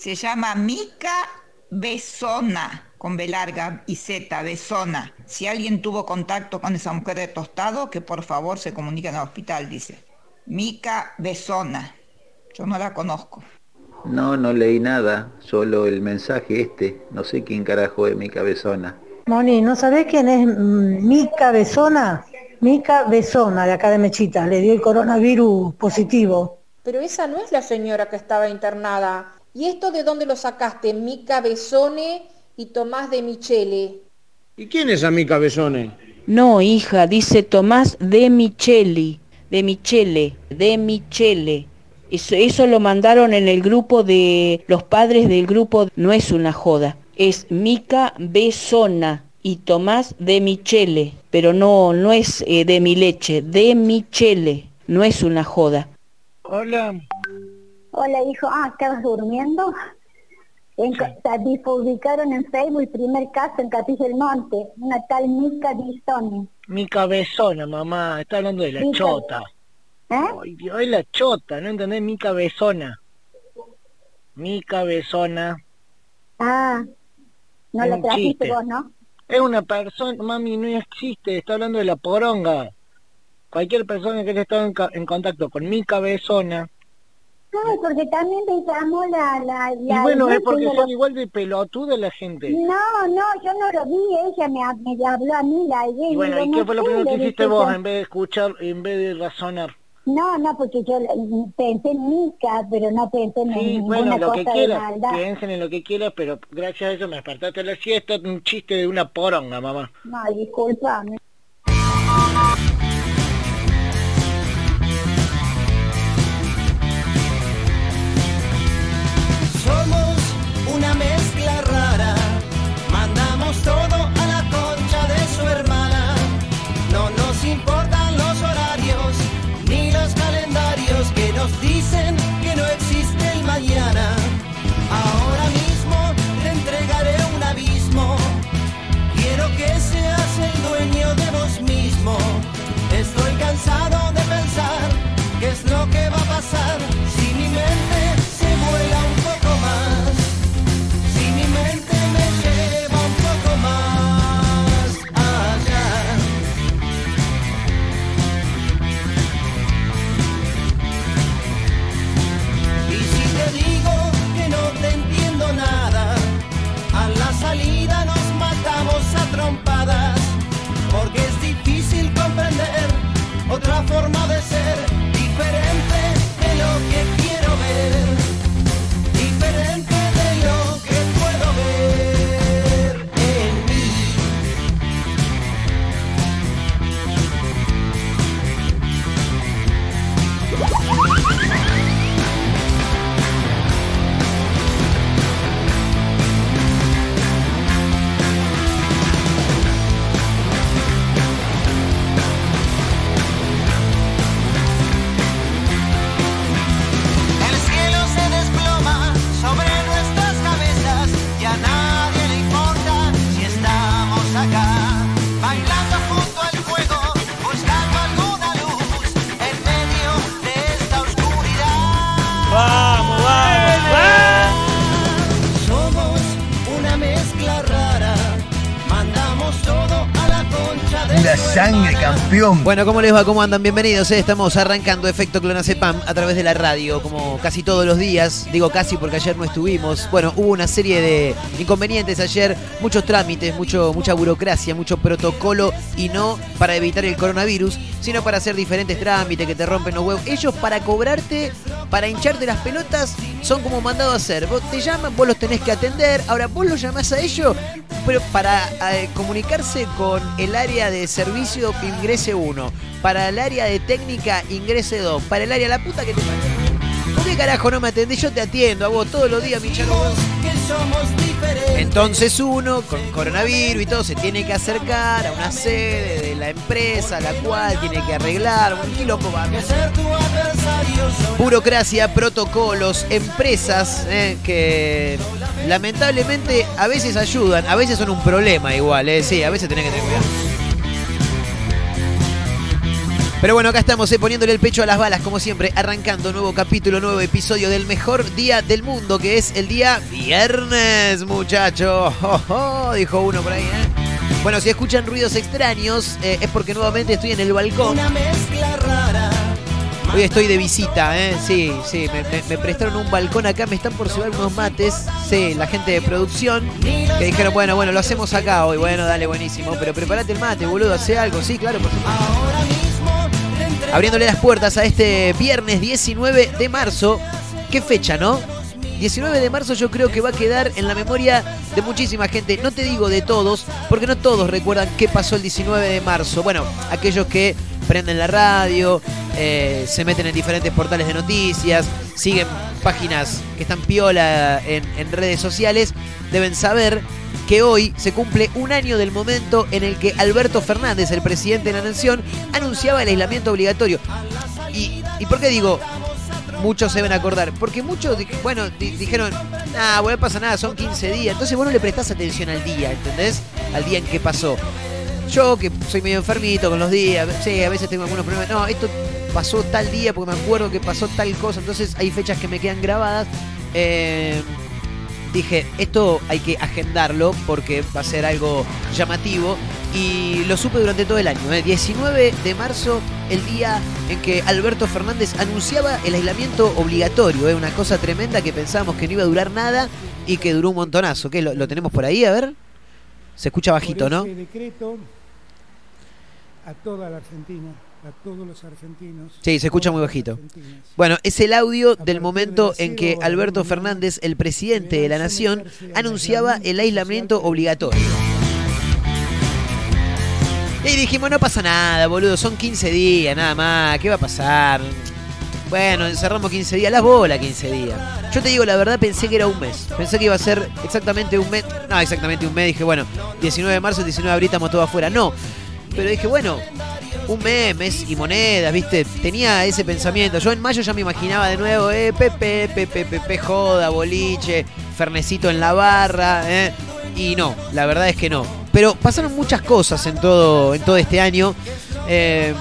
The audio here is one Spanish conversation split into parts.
Se llama Mica Besona, con B larga y Z, Besona. Si alguien tuvo contacto con esa mujer de tostado, que por favor se comunique al hospital, dice. Mica Besona. Yo no la conozco. No, no leí nada, solo el mensaje este. No sé quién carajo es Mica Besona. Moni, ¿no sabés quién es mm, Mica Besona? Mica Besona, de acá de Mechita, le dio el coronavirus positivo. Pero esa no es la señora que estaba internada. ¿Y esto de dónde lo sacaste? Mica Besone y Tomás de Michele. ¿Y quién es Mica Besone? No, hija, dice Tomás de Micheli, de Michele, de Michele. Eso, eso lo mandaron en el grupo de los padres del grupo, no es una joda, es Mica Besona y Tomás de Michele, pero no, no es eh, de mi leche, de Michele, no es una joda. Hola. Hola, hijo. Ah, ¿estabas durmiendo? En, publicaron en Facebook el primer caso en Capilla del Monte, una tal Mica Bisoni. Mica Besona, mamá, está hablando de la chota. ¿Eh? Ay, Dios, es la chota, ¿no entendés? Mica Besona. Mica Besona. Ah, no Es un trajiste vos, ¿no? Es una persona, mami, no existe, está hablando de la poronga. Cualquier persona que haya estado en, en contacto con Mica Besona. Ay, porque también llamó la... la, Y la bueno, es porque son igual de pelotuda la gente. No, no, yo no lo vi, ella me, me habló a mí, la Y bueno, ¿y qué fue lo primero que hiciste vos en vez de escuchar, en vez de razonar? No, no, porque yo mm, pensé en Mica, pero no pensé en Sí, bueno, lo que cosa quieras, piensen en lo que quieras, pero gracias a eso me despertaste la siesta, un chiste de una poronga, mamá. No, disculpame. Bueno, ¿cómo les va? ¿Cómo andan? Bienvenidos. eh. Estamos arrancando Efecto Clonazepam a través de la radio, como casi todos los días. Digo casi porque ayer no estuvimos. Bueno, hubo una serie de inconvenientes ayer, muchos trámites, mucho, mucha burocracia, mucho protocolo y no para evitar el coronavirus, sino para hacer diferentes trámites que te rompen los huevos. Ellos para cobrarte, para hincharte las pelotas, son como mandado a hacer. Vos te llaman, vos los tenés que atender. Ahora vos los llamás a ellos, pero para eh, comunicarse con el área de servicio ingrese uno. Para el área de técnica ingrese dos. Para el área la puta que te. ¿Por qué carajo no me atendés? Yo te atiendo a vos todos los días, mi diferentes. Entonces uno, con coronavirus y todo, se tiene que acercar a una sede de la empresa, la cual tiene que arreglar un quilombo Burocracia, protocolos, empresas eh, que lamentablemente a veces ayudan, a veces son un problema igual, eh, sí, a veces tenés que tener cuidado. Pero bueno, acá estamos eh, poniéndole el pecho a las balas, como siempre, arrancando nuevo capítulo, nuevo episodio del mejor día del mundo, que es el día viernes, muchachos. dijo uno por ahí, ¿eh? Bueno, si escuchan ruidos extraños, eh, es porque nuevamente estoy en el balcón. Una mezcla rara. Hoy estoy de visita, ¿eh? Sí, sí, me, me- me prestaron un balcón acá, me están por llevar unos mates. Sí, la gente de producción que dijeron, bueno, bueno, lo hacemos acá hoy. Bueno, dale, buenísimo. Pero prepárate el mate, boludo, hace algo. Sí, claro, por supuesto. Abriéndole las puertas a este viernes 19 de marzo. ¿Qué fecha, no? 19 de marzo yo creo que va a quedar en la memoria de muchísima gente. No te digo de todos, porque no todos recuerdan qué pasó el 19 de marzo. Bueno, aquellos que prenden la radio, eh, se meten en diferentes portales de noticias, siguen páginas que están piola en, en redes sociales, deben saber que hoy se cumple un año del momento en el que Alberto Fernández, el presidente de la Nación, anunciaba el aislamiento obligatorio. ¿Y, por qué digo? Muchos se deben acordar. Porque muchos, bueno, di- dijeron, ah, bueno, no pasa nada, son 15 días. Entonces vos no le prestás atención al día, ¿entendés? Al día en que pasó. Yo, que soy medio enfermito con los días, sí, a veces tengo algunos problemas. No, esto pasó tal día porque me acuerdo que pasó tal cosa. Entonces hay fechas que me quedan grabadas. Eh, dije, esto hay que agendarlo porque va a ser algo llamativo. Y lo supe durante todo el año. ¿eh? 19 de marzo, el día en que Alberto Fernández anunciaba el aislamiento obligatorio. ¿eh? Una cosa tremenda que pensábamos que no iba a durar nada y que duró un montonazo. ¿Qué, lo, lo tenemos por ahí? A ver. Se escucha bajito, por ¿no? decreto a toda la Argentina, a todos los argentinos. Sí, se escucha muy bajito. Bueno, es el audio del de momento en que Alberto Fernández, el presidente de la nación, anunciaba el aislamiento obligatorio. Y dijimos, no pasa nada, boludo, son 15 días, nada más, ¿qué va a pasar? Bueno, encerramos 15 días, las bolas 15 días. Yo te digo, la verdad pensé que era un mes. Pensé que iba a ser exactamente un mes. No, exactamente un mes. Dije, bueno, 19 de marzo, 19 de abril estamos todos afuera. No. Pero dije, bueno, un mes, y monedas, ¿viste? Tenía ese pensamiento. Yo en mayo ya me imaginaba de nuevo, eh, Pepe, Pepe, Pepe, joda, boliche, fernecito en la barra, ¿eh? Y no, la verdad es que no. Pero pasaron muchas cosas en todo, en todo este año. Eh,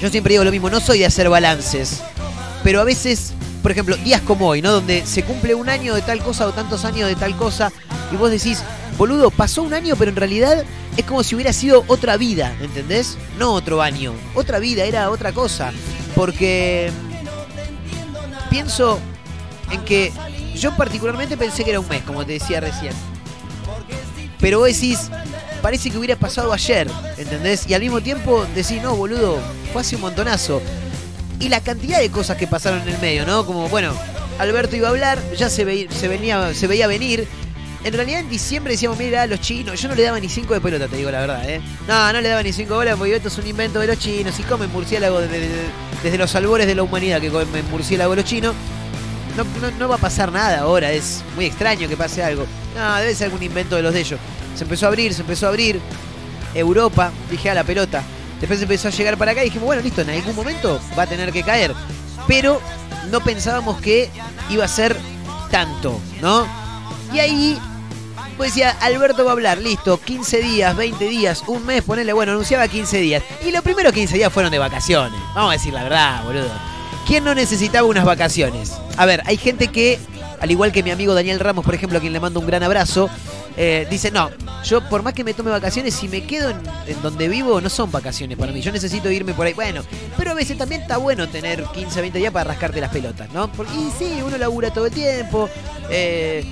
yo siempre digo lo mismo, no soy de hacer balances, pero a veces, por ejemplo, días como hoy, ¿no? Donde se cumple un año de tal cosa o tantos años de tal cosa, y vos decís, boludo, pasó un año, pero en realidad es como si hubiera sido otra vida, ¿entendés? No otro año, otra vida, era otra cosa. Porque pienso en que yo particularmente pensé que era un mes, como te decía recién. Pero vos decís, parece que hubiera pasado ayer, ¿entendés? Y al mismo tiempo decís, no, boludo, fue hace un montonazo. Y la cantidad de cosas que pasaron en el medio, ¿no? Como, bueno, Alberto iba a hablar, ya se, ve- se, venía, se veía venir. En realidad en diciembre decíamos, mira, los chinos, yo no le daba ni cinco de pelota, te digo la verdad, ¿eh? No, no le daba ni cinco bolas porque esto es un invento de los chinos y comen murciélago desde, desde los albores de la humanidad que comen murciélago los chinos. No, no, va a pasar nada ahora, es muy extraño que pase algo. No, debe ser algún invento de los de ellos. Se empezó a abrir, se empezó a abrir. Europa, dije a la pelota. Después empezó a llegar para acá y dijimos, bueno, listo, en algún momento va a tener que caer. Pero no pensábamos que iba a ser tanto, ¿no? Y ahí, decía, Alberto va a hablar, listo, 15 días, 20 días, un mes, ponele, bueno, anunciaba 15 días. Y los primeros 15 días fueron de vacaciones. Vamos a decir la verdad, boludo. ¿Quién no necesitaba unas vacaciones? A ver, hay gente que, al igual que mi amigo Daniel Ramos, por ejemplo, a quien le mando un gran abrazo, eh, dice, no, yo por más que me tome vacaciones, si me quedo en, en donde vivo, no son vacaciones para mí. Yo necesito irme por ahí. Bueno, pero a veces también está bueno tener 15, 20 días para rascarte las pelotas, ¿no? Porque, y sí, uno labura todo el tiempo, eh,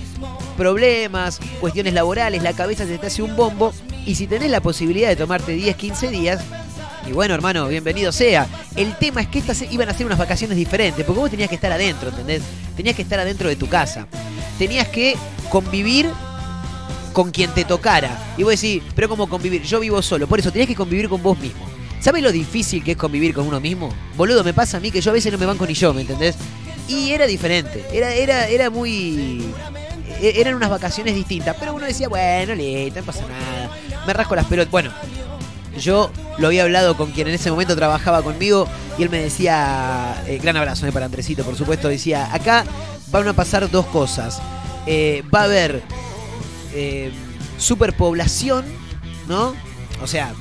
problemas, cuestiones laborales, la cabeza se te hace un bombo. Y si tenés la posibilidad de tomarte 10, 15 días, y bueno, hermano, bienvenido sea. El tema es que estas iban a ser unas vacaciones diferentes, porque vos tenías que estar adentro, ¿entendés? Tenías que estar adentro de tu casa. Tenías que convivir con quien te tocara. Y vos decís, pero ¿cómo convivir? Yo vivo solo, por eso tenías que convivir con vos mismo. ¿Sabes lo difícil que es convivir con uno mismo? Boludo, me pasa a mí que yo a veces no me banco ni yo, ¿me entendés? Y era diferente, era, era, era muy... e- Eran unas vacaciones distintas, pero uno decía, bueno, listo, no pasa nada. Me rasco las pelotas. Bueno, yo lo había hablado con quien en ese momento trabajaba conmigo y él me decía, eh, gran abrazo eh, para Andresito, por supuesto, decía, acá van a pasar dos cosas. Eh, va a haber eh, superpoblación, ¿no? O sea,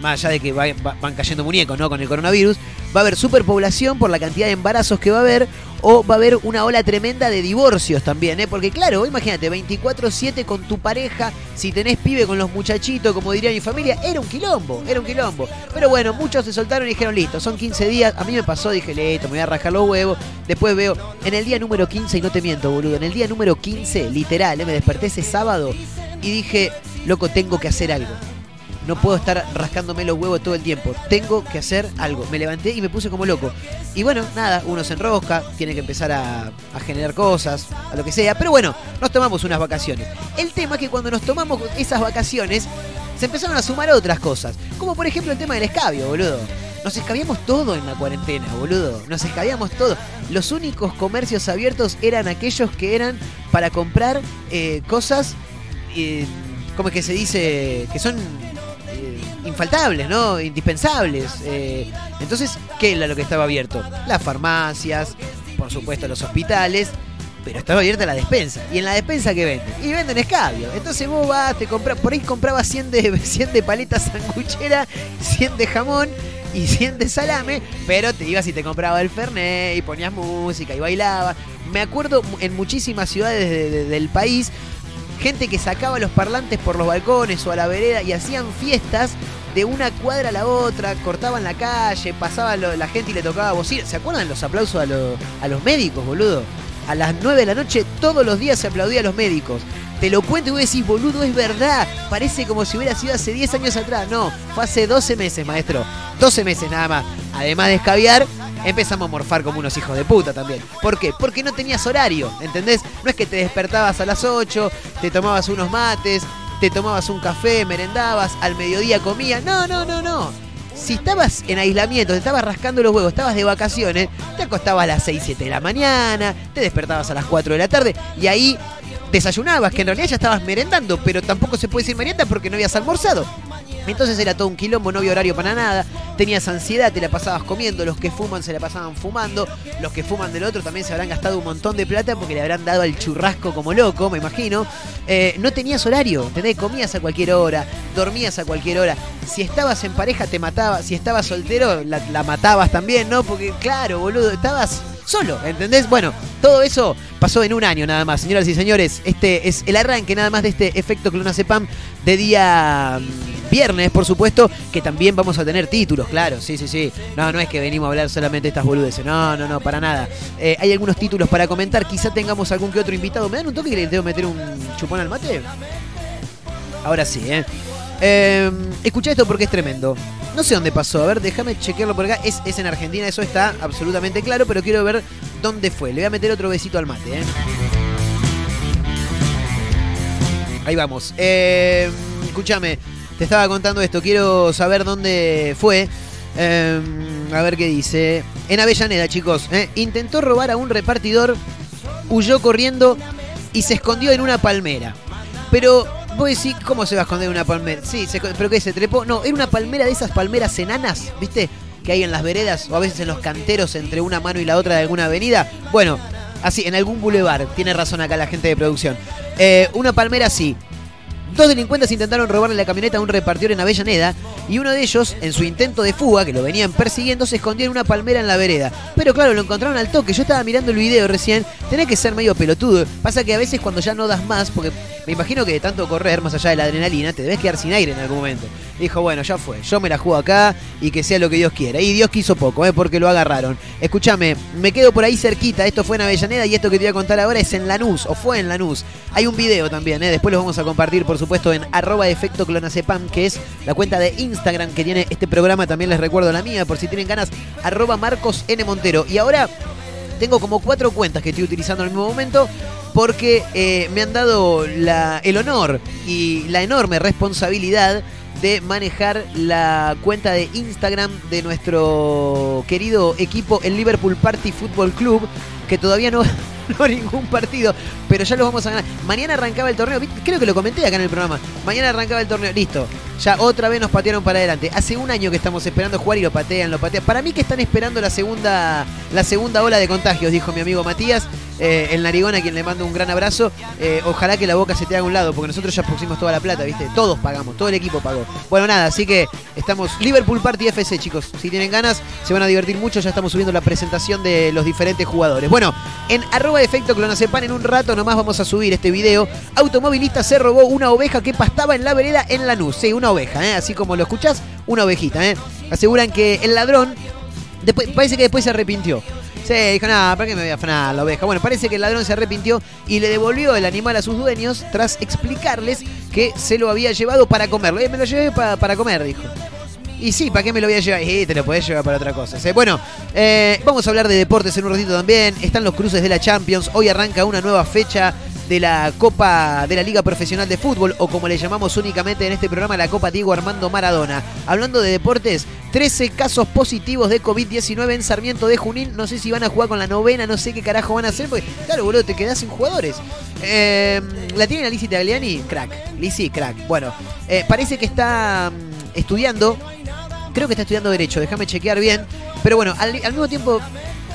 más allá de que va- va- van cayendo muñecos, ¿no? Con el coronavirus, va a haber superpoblación por la cantidad de embarazos que va a haber, o va a haber una ola tremenda de divorcios también, ¿eh? Porque claro, imagínate, 24-7 con tu pareja, si tenés pibe con los muchachitos, como diría mi familia, era un quilombo, era un quilombo. Pero bueno, muchos se soltaron y dijeron, listo, son 15 días, a mí me pasó, dije, listo, me voy a rajar los huevos, después veo, en el día número 15, y no te miento, boludo, en el día número 15, literal, ¿eh? me desperté ese sábado y dije, loco, tengo que hacer algo. No puedo estar rascándome los huevos todo el tiempo. Tengo que hacer algo. Me levanté y me puse como loco. Y bueno, nada, uno se enrosca, tiene que empezar a, generar cosas, a lo que sea. Pero bueno, nos tomamos unas vacaciones. El tema es que cuando nos tomamos esas vacaciones, se empezaron a sumar otras cosas. Como por ejemplo el tema del escabio, boludo. Nos escabiamos todo en la cuarentena, boludo. Nos escabiamos todo. Los únicos comercios abiertos eran aquellos que eran para comprar eh, cosas, eh, ¿cómo es que se dice? Que son infaltables, ¿no? Indispensables. eh. entonces, ¿qué era lo que estaba abierto? Las farmacias, por supuesto los hospitales, pero estaba abierta la despensa. ¿Y en la despensa qué venden? Y venden escabio. Entonces vos vas, te compras, por ahí comprabas 100 de, 100 de paletas sanguchera, 100 de jamón y 100 de salame, pero te ibas y te compraba el Fernet y ponías música y bailabas. Me acuerdo en muchísimas ciudades de- de- del país gente que sacaba los parlantes por los balcones o a la vereda y hacían fiestas de una cuadra a la otra, cortaban la calle, pasaba la gente y le tocaba bocina. ¿Se acuerdan los aplausos a, a los médicos, boludo? A las 9 de la noche todos los días se aplaudía a los médicos. Te lo cuento y vos decís, boludo, es verdad. Parece como si hubiera sido hace 10 años atrás. No, fue hace 12 meses, maestro. 12 meses nada más. Además de escabiar, empezamos a morfar como unos hijos de puta también. ¿Por qué? Porque no tenías horario, ¿entendés? No es que te despertabas a las 8, te tomabas unos mates, te tomabas un café, merendabas, al mediodía comías. No, no, no, no. Si estabas en aislamiento, te estabas rascando los huevos, estabas de vacaciones, te acostabas a las 6, 7 de la mañana, te despertabas a las 4 de la tarde y ahí desayunabas, que en realidad ya estabas merendando, pero tampoco se puede decir merienda porque no habías almorzado. Entonces era todo un quilombo, no había horario para nada, tenías ansiedad, te la pasabas comiendo, los que fuman se la pasaban fumando, los que fuman del otro también se habrán gastado un montón de plata porque le habrán dado al churrasco como loco, me imagino. Eh, no tenías horario, ¿entendés? Comías a cualquier hora, dormías a cualquier hora. Si estabas en pareja te mataba, si estabas soltero la, matabas también, ¿no? Porque claro, boludo, estabas solo, ¿entendés? Bueno, todo eso pasó en un año nada más, señoras y señores. Este es el arranque nada más de este efecto clonazepam de día mm, viernes, por supuesto, que también vamos a tener títulos, claro, sí, sí, sí. No, no es que venimos a hablar solamente de estas boludeces, no, no, no, para nada. Eh, hay algunos títulos para comentar, quizá tengamos algún que otro invitado. ¿Me dan un toque que le tengo que meter un chupón al mate? Ahora sí, ¿eh? Eh, escucha esto porque es tremendo. No sé dónde pasó, a ver, déjame chequearlo por acá. Es, es en Argentina, eso está absolutamente claro, pero quiero ver dónde fue. Le voy a meter otro besito al mate, ¿eh? Ahí vamos. Eh, escúchame, te estaba contando esto, quiero saber dónde fue. Eh, a ver qué dice. En Avellaneda, chicos. ¿eh? Intentó robar a un repartidor, huyó corriendo y se escondió en una palmera. Pero vos decís, ¿cómo se va a esconder en una palmera? Sí, se, pero ¿qué se trepó? No, era una palmera de esas palmeras enanas, ¿viste? Que hay en las veredas o a veces en los canteros entre una mano y la otra de alguna avenida. Bueno, así, en algún bulevar. Tiene razón acá la gente de producción. Eh, una palmera así. Dos delincuentes intentaron robarle la camioneta a un repartidor en Avellaneda y uno de ellos, en su intento de fuga, que lo venían persiguiendo, se escondió en una palmera en la vereda. Pero claro, lo encontraron al toque. Yo estaba mirando el video recién. Tenés que ser medio pelotudo. Pasa que a veces cuando ya no das más, porque me imagino que de tanto correr, más allá de la adrenalina, te debes quedar sin aire en algún momento. Dijo, bueno, ya fue. Yo me la juego acá y que sea lo que Dios quiera. Y Dios quiso poco, ¿eh? porque lo agarraron. Escúchame, me quedo por ahí cerquita. Esto fue en Avellaneda y esto que te voy a contar ahora es en Lanús, o fue en Lanús. Hay un video también, ¿eh? después lo vamos a compartir, por supuesto, en arroba efecto clonazepam, que es la cuenta de Instagram que tiene este programa. También les recuerdo la mía, por si tienen ganas, arroba Marcos N. Montero. Y ahora tengo como cuatro cuentas que estoy utilizando el mismo momento porque eh, me han dado la- el honor y la enorme responsabilidad de manejar la cuenta de Instagram de nuestro querido equipo, el Liverpool Party Football Club, que todavía no ganó ningún partido, pero ya los vamos a ganar. Mañana arrancaba el torneo, creo que lo comenté acá en el programa. Mañana arrancaba el torneo, listo. Ya otra vez nos patearon para adelante. Hace un año que estamos esperando jugar y lo patean, lo patean. Para mí que están esperando la segunda, la segunda ola de contagios, dijo mi amigo Matías. Eh, el narigón a quien le mando un gran abrazo. Eh, ojalá que la boca se te haga a un lado, porque nosotros ya pusimos toda la plata, ¿viste? Todos pagamos, todo el equipo pagó. Bueno, nada, así que estamos Liverpool Party FC, chicos. Si tienen ganas, se van a divertir mucho. Ya estamos subiendo la presentación de los diferentes jugadores. Bueno, en arroba efecto clonacepan en un rato nomás vamos a subir este video. Automovilista se robó una oveja que pastaba en la vereda en Lanús. Sí, una oveja, ¿eh? así como lo escuchás, una ovejita. ¿eh? Aseguran que el ladrón, después, parece que después se arrepintió. Sí, dijo, nada, ¿para qué me voy a afanar la oveja? Bueno, parece que el ladrón se arrepintió y le devolvió el animal a sus dueños tras explicarles que se lo había llevado para comerlo. Eh, me lo llevé pa- para comer, dijo. Y sí, ¿para qué me lo voy a llevar? Y te lo podés llevar para otra cosa. Bueno, eh, vamos a hablar de deportes en un ratito también. Están los cruces de la Champions. Hoy arranca una nueva fecha de la Copa de la Liga Profesional de Fútbol, o como le llamamos únicamente en este programa, la Copa Diego Armando Maradona. Hablando de deportes, 13 casos positivos de COVID-19 en Sarmiento de Junín. No sé si van a jugar con la novena, no sé qué carajo van a hacer, porque claro, boludo, te quedás sin jugadores. Eh, ¿La tienen a Lizzie Tagliani? Crack. Lizzie, crack. Bueno, eh, parece que está mm, estudiando creo que está estudiando Derecho, déjame chequear bien. Pero bueno, al, al mismo tiempo,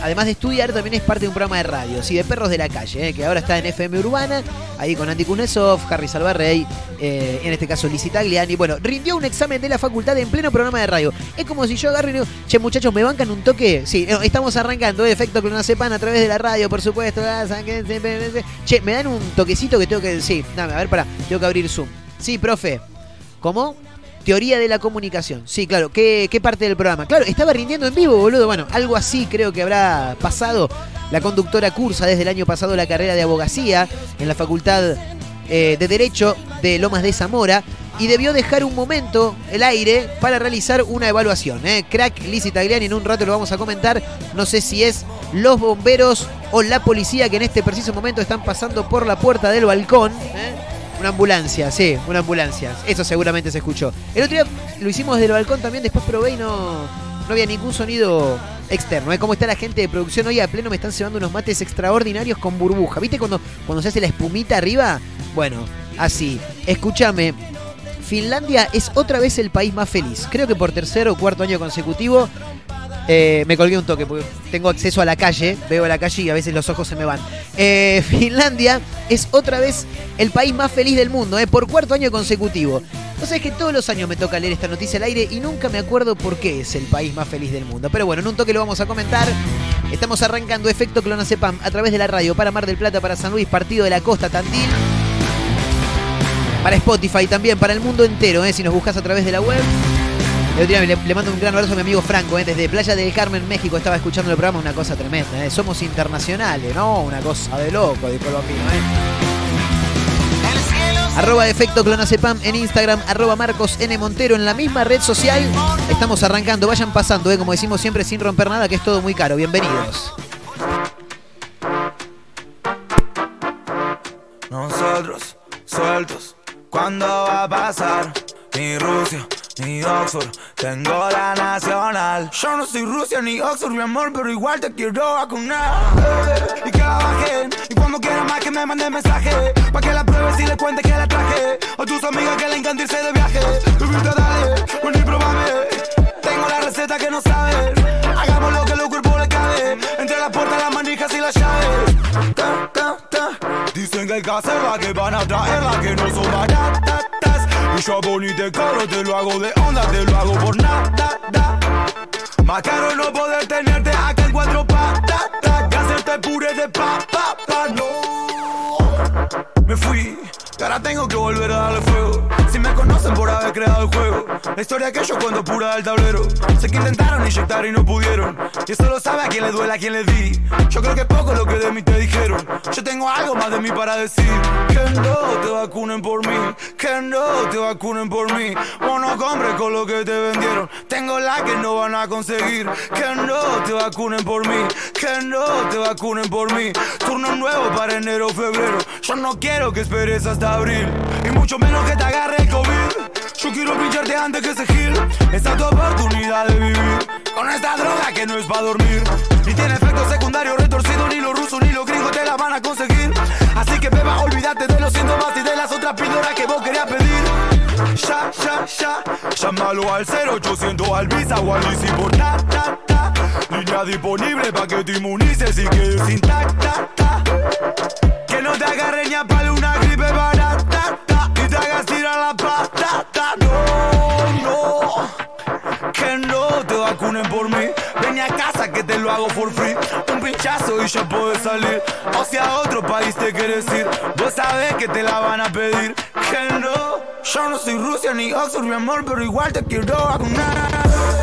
además de estudiar, también es parte de un programa de radio, sí, de Perros de la Calle, eh, que ahora está en FM Urbana, ahí con Andy Kunesov, Harry Salvarrey, eh, en este caso Lizzie Tagliani. Bueno, rindió un examen de la facultad en pleno programa de radio. Es como si yo agarro y digo, che, muchachos, ¿me bancan un toque? Sí, estamos arrancando, eh, efecto clonacepan a través de la radio, por supuesto. Ah, Che, ¿me dan un toquecito que tengo que...? Sí, dame, a ver, para, tengo que abrir Zoom. Sí, profe. ¿Cómo? Teoría de la comunicación. Sí, claro. ¿Qué, parte del programa? Claro, estaba rindiendo en vivo, boludo. Bueno, algo así creo que habrá pasado. La conductora cursa desde el año pasado la carrera de abogacía en la Facultad eh, de Derecho de Lomas de Zamora y debió dejar un momento el aire para realizar una evaluación. ¿eh? Crack Lizzie Tagliani, en un rato lo vamos a comentar. No sé si es los bomberos o la policía que en este preciso momento están pasando por la puerta del balcón. ¿eh? Una ambulancia, sí, una ambulancia. Eso seguramente se escuchó. El otro día lo hicimos desde el balcón también, después probé y no, no había ningún sonido externo. ¿eh? ¿Cómo está la gente de producción? Hoy a pleno me están cebando unos mates extraordinarios con burbuja. ¿Viste cuando, cuando se hace la espumita arriba? Bueno, así. Escúchame. Finlandia es otra vez el país más feliz. Creo que por tercer o cuarto año consecutivo eh, me colgué un toque porque tengo acceso a la calle, veo la calle y a veces los ojos se me van. Eh, Finlandia es otra vez el país más feliz del mundo, eh, por cuarto año consecutivo. O sea, es que todos los años me toca leer esta noticia al aire y nunca me acuerdo por qué es el país más feliz del mundo. Pero bueno, en un toque lo vamos a comentar. Estamos arrancando Efecto Clonacepam a través de la radio para Mar del Plata, para San Luis, Partido de la Costa, Tandil. Para Spotify también, para el mundo entero, si nos buscas a través de la web. Le, mando un gran abrazo a mi amigo Franco, eh, desde Playa del Carmen, México, estaba escuchando el programa, una cosa tremenda. eh. Somos internacionales, ¿no? Una cosa de loco, el vampiro, ¿eh? Arroba Efecto Clonacepam en Instagram, arroba Marcos N. Montero en la misma red social. Estamos arrancando, vayan pasando, eh, como decimos siempre, sin romper nada, que es todo muy caro. Bienvenidos. Nosotros sueltos, ¿cuándo va a pasar? Ni Rusia, ni Oxford, tengo la nacional. Yo no soy Rusia ni Oxford, mi amor, pero igual te quiero vacunar. Eh, y que la bajen, y cuando quiera más que me manden mensaje. Pa' que la pruebes y le cuente que la traje. O tus amigas que le encanta irse de viaje. Bebita, dale, ven y probame. Tengo la receta que no saben. Hagamos lo que los cuerpos le cabe. Entre la puerta, las manijas y las llaves. Ta, ta, ta. Dicen que hay que hacerla, que van a traerla, que no son baratas. Y yo bonito caro, te lo hago de onda, te lo hago por nada. Más caro no poder tenerte acá en cuatro patas. Que hacerte puré de papa, pa, no. Me fui, que ahora tengo que volver a darle fuego. Si me conocen por haber creado el juego, la historia que yo cuento pura del tablero. Sé que intentaron inyectar y no pudieron. Y eso lo sabe a quien le duele, a quien le di. Yo creo que poco lo que de mí te dijeron. Yo tengo algo más de mí para decir. Que no te vacunen por mí, que no te vacunen por mí. O no con lo que te vendieron. Tengo la que no van a conseguir. Que no te vacunen por mí, que no te vacunen por mí. Turno nuevo para enero o febrero. Yo no quiero que esperes hasta abril. Y mucho menos que te agarre el COVID. Yo quiero pincharte antes que se gil. Esta es tu oportunidad de vivir. Con esta droga que no es para dormir. Ni tiene efecto secundario retorcido. Ni los rusos ni los gringos te la van a conseguir. Así que beba, olvídate de los síntomas y de las otras píldoras que vos querías pedir. Ya, ya, ya. Llámalo al 0800 al Visa o al Easy por ta, ta, ta. Línea disponible pa' que te inmunices y quedes intacta. ta. Que no te agarre para una gripe barata ta, y te hagas tirar la patata. No, no, que no te vacunen por mí. Ven a casa que te lo hago for free. Un pinchazo y ya puedes salir. O si a otro país te quieres ir, vos sabés que te la van a pedir. Que no, yo no soy Rusia ni Oxford, mi amor, pero igual te quiero vacunar.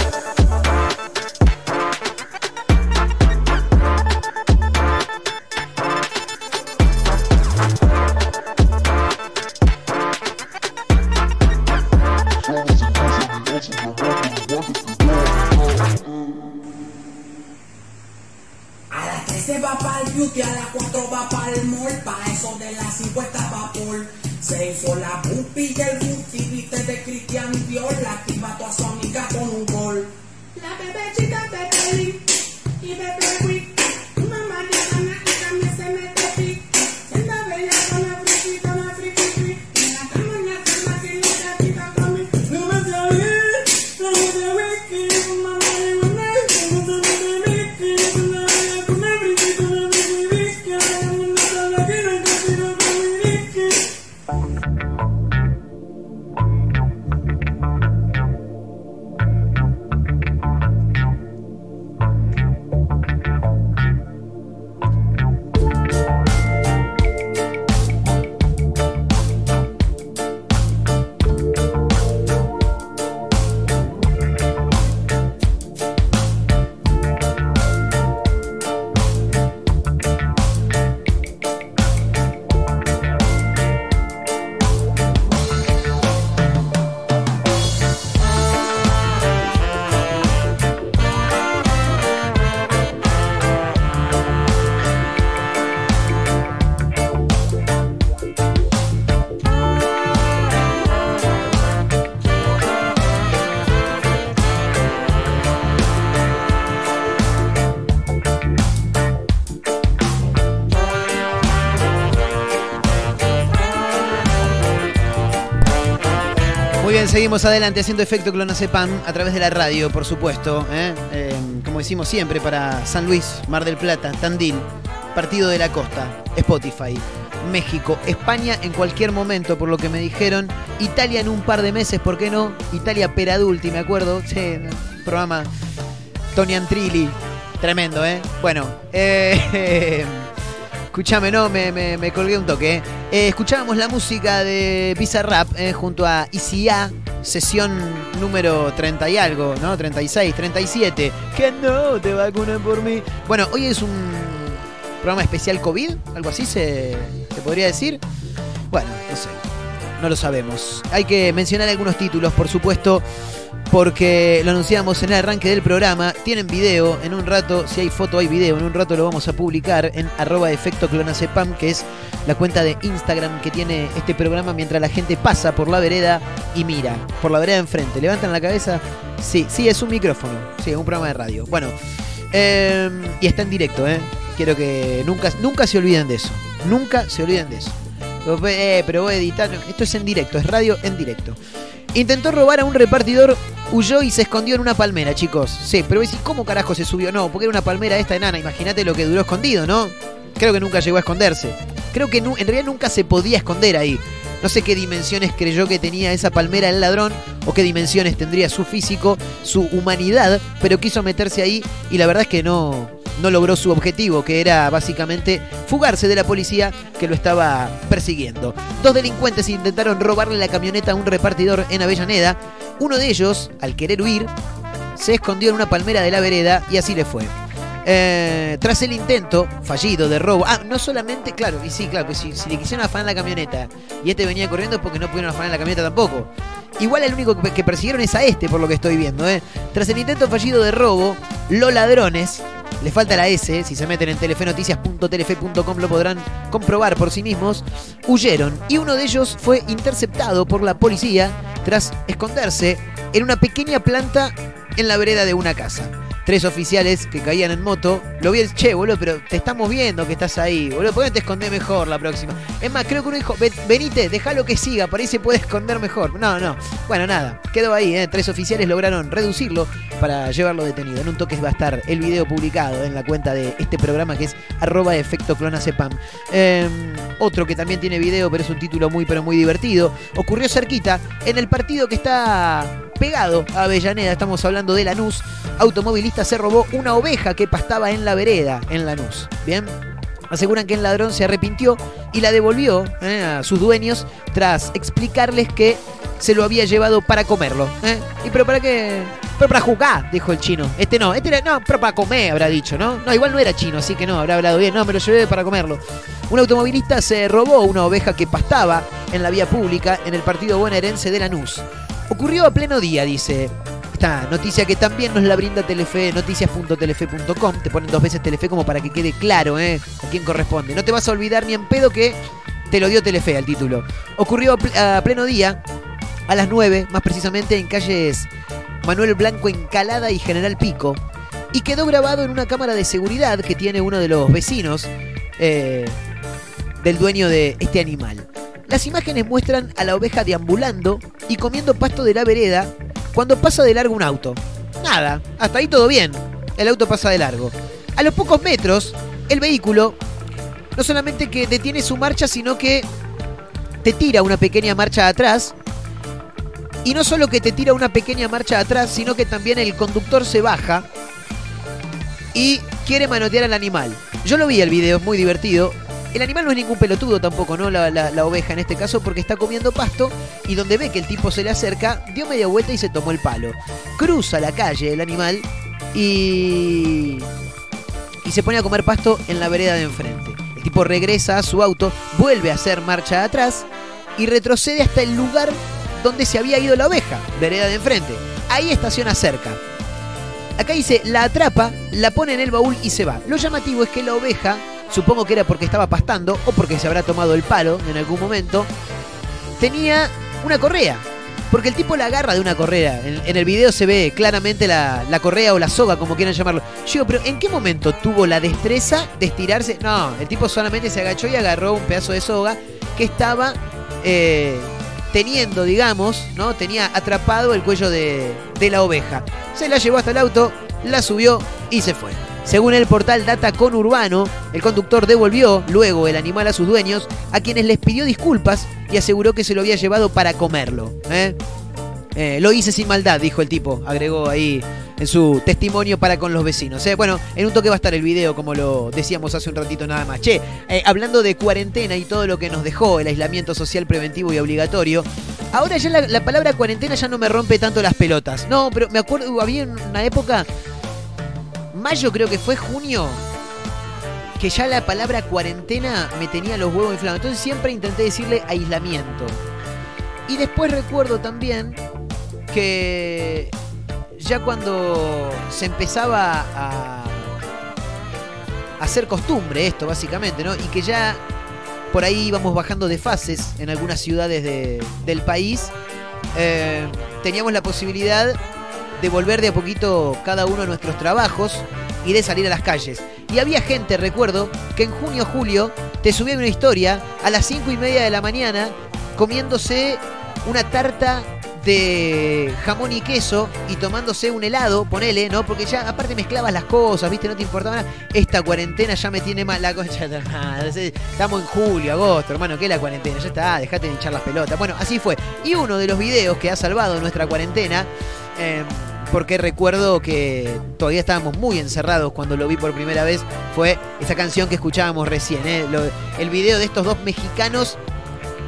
A las 3 se va para el beauty, a las 4 va para el mall, pa' eso de las 5 está vapor. Se hizo la bupi y el booty, viste de Cristian Dior, la activa toda su amiga con un gol. La bebé chica Lee, y bebé Rick, una mariana y también se mete pic. Siendo bella con la friki, la friki friki, la cama en la cama que no te quita con mi. No me sabes, no me que mamá seguimos adelante haciendo efecto clonazepam a través de la radio, por supuesto. ¿eh? Eh, como decimos siempre, para San Luis, Mar del Plata, Tandil, Partido de la Costa, Spotify, México, España en cualquier momento, por lo que me dijeron. Italia en un par de meses, ¿por qué no? Italia Peradulti, me acuerdo. Sí, programa Tony Antrilli. Tremendo, ¿eh? Bueno, eh, Escuchame, no, me, colgué un toque. ¿eh? Eh, escuchábamos la música de Pizza Rap junto a ICA, sesión número 30 y algo, ¿no? 36, 37. Que no te vacunen por mí. Bueno, hoy es un programa especial COVID, algo así se, se podría decir. Bueno, no sé, no lo sabemos. Hay que mencionar algunos títulos, por supuesto, porque lo anunciamos en el arranque del programa. Tienen video, en un rato, si hay foto hay video, en un rato lo vamos a publicar en arroba efecto clonacepam, que es la cuenta de Instagram que tiene este programa mientras la gente pasa por la vereda y mira, por la vereda enfrente. ¿Levantan la cabeza? Sí, sí, es un micrófono, sí, es un programa de radio. Bueno, eh, y está en directo, ¿eh? Quiero que nunca, nunca se olviden de eso. Nunca se olviden de eso. Eh, pero voy a editar. Esto es en directo, es radio en directo. Intentó robar a un repartidor, huyó y se escondió en una palmera, chicos. Sí, pero decís, ¿cómo carajo se subió? No, porque era una palmera esta enana. Imagínate lo que duró escondido, ¿no? Creo que nunca llegó a esconderse. Creo que en realidad nunca se podía esconder ahí. No sé qué dimensiones creyó que tenía esa palmera el ladrón o qué dimensiones tendría su físico, su humanidad, pero quiso meterse ahí y la verdad es que no, no logró su objetivo, que era básicamente fugarse de la policía que lo estaba persiguiendo. Dos delincuentes intentaron robarle la camioneta a un repartidor en Avellaneda. Uno de ellos, al querer huir, se escondió en una palmera de la vereda y así le fue. Eh, tras el intento fallido de robo, ah, no solamente, claro, y sí, claro, que si, le quisieron afanar la camioneta y este venía corriendo es porque no pudieron afanar la camioneta tampoco. Igual el único que, que persiguieron es a este, por lo que estoy viendo. ¿eh? Tras el intento fallido de robo, los ladrones, le falta la S, si se meten en telefenoticias.telefe.com lo podrán comprobar por sí mismos, huyeron y uno de ellos fue interceptado por la policía tras esconderse en una pequeña planta en la vereda de una casa. Tres oficiales que caían en moto. Lo vi el che, boludo, pero te estamos viendo que estás ahí, boludo. ¿Por qué te escondés mejor la próxima? Es más, creo que uno dijo, "Ven- venite, déjalo que siga, por ahí se puede esconder mejor. No, no. Bueno, nada, quedó ahí, ¿eh? Tres oficiales lograron reducirlo para llevarlo detenido. En un toque va a estar el video publicado en la cuenta de este programa que es arroba efecto clonacepam. Eh, otro que también tiene video, pero es un título muy, pero muy divertido. Ocurrió cerquita en el partido que está pegado a Avellaneda. Estamos hablando de Lanús. Automovilista se robó una oveja que pastaba en la vereda en Lanús. Bien. Aseguran que el ladrón se arrepintió y la devolvió eh, a sus dueños tras explicarles que se lo había llevado para comerlo. ¿eh? ¿Y pero para qué? Pero para jugar, dijo el chino. Este no, este era, no, pero para comer, habrá dicho, ¿no? No, igual no era chino, así que no, habrá hablado bien. No, me lo llevé para comerlo. Un automovilista se robó una oveja que pastaba en la vía pública en el partido bonaerense de Lanús. Ocurrió a pleno día, dice noticia que también nos la brinda Telefe, noticias.telefe.com. Te ponen dos veces Telefe como para que quede claro ¿eh? a quién corresponde. No te vas a olvidar ni en pedo que te lo dio Telefe al título. Ocurrió a pleno día, a las 9, más precisamente en calles Manuel Blanco Encalada y General Pico. Y quedó grabado en una cámara de seguridad que tiene uno de los vecinos eh, del dueño de este animal. Las imágenes muestran a la oveja deambulando y comiendo pasto de la vereda cuando pasa de largo un auto. Nada, hasta ahí todo bien. El auto pasa de largo. A los pocos metros, el vehículo no solamente que detiene su marcha, sino que te tira una pequeña marcha atrás. Y no solo que te tira una pequeña marcha atrás, sino que también el conductor se baja y quiere manotear al animal. Yo lo vi el video, es muy divertido. El animal no es ningún pelotudo tampoco, ¿no? La, la- oveja en este caso, porque está comiendo pasto y donde ve que el tipo se le acerca, dio media vuelta y se tomó el palo. Cruza la calle el animal y. y se pone a comer pasto en la vereda de enfrente. El tipo regresa a su auto, vuelve a hacer marcha atrás y retrocede hasta el lugar donde se había ido la oveja, vereda de enfrente. Ahí estaciona cerca. Acá dice, la atrapa, la pone en el baúl y se va. Lo llamativo es que la oveja, supongo que era porque estaba pastando o porque se habrá tomado el palo en algún momento, tenía una correa. Porque el tipo la agarra de una correa. En, el video se ve claramente la, la correa o la soga, como quieran llamarlo. Yo digo, pero ¿en qué momento tuvo la destreza de estirarse? No, el tipo solamente se agachó y agarró un pedazo de soga que estaba eh, teniendo, digamos, ¿no? Tenía atrapado el cuello de, de la oveja. Se la llevó hasta el auto, la subió y se fue. Según el portal Data Con Urbano, el conductor devolvió luego el animal a sus dueños, a quienes les pidió disculpas y aseguró que se lo había llevado para comerlo. ¿eh? Eh, lo hice sin maldad, dijo el tipo, agregó ahí en su testimonio para con los vecinos. ¿eh? Bueno, en un toque va a estar el video, como lo decíamos hace un ratito nada más. Che, hablando de cuarentena y todo lo que nos dejó el aislamiento social preventivo y obligatorio, ahora ya la, la palabra cuarentena ya no me rompe tanto las pelotas. No, pero me acuerdo, había una época, mayo creo que fue, junio, que ya la palabra cuarentena me tenía los huevos inflados. Entonces siempre intenté decirle aislamiento. Y después recuerdo también que ya cuando se empezaba a hacer costumbre esto, básicamente, ¿no? Y que ya por ahí íbamos bajando de fases en algunas ciudades de- del país, eh, teníamos la posibilidad de volver de a poquito cada uno a nuestros trabajos y de salir a las calles. Y había gente, recuerdo, que en junio julio te subía una historia a las cinco y media de la mañana comiéndose una tarta de jamón y queso y tomándose un helado, ponele, ¿no? Porque ya aparte mezclabas las cosas, ¿viste? No te importaba nada. Esta cuarentena ya me tiene mal la concha. de. Estamos en julio, agosto, hermano, ¿qué es la cuarentena? Ya está, dejate de hinchar las pelotas. Bueno, así fue. Y uno de los videos que ha salvado nuestra cuarentena, eh, porque recuerdo que todavía estábamos muy encerrados cuando lo vi por primera vez, fue esa canción que escuchábamos recién, ¿eh? El video de estos dos mexicanos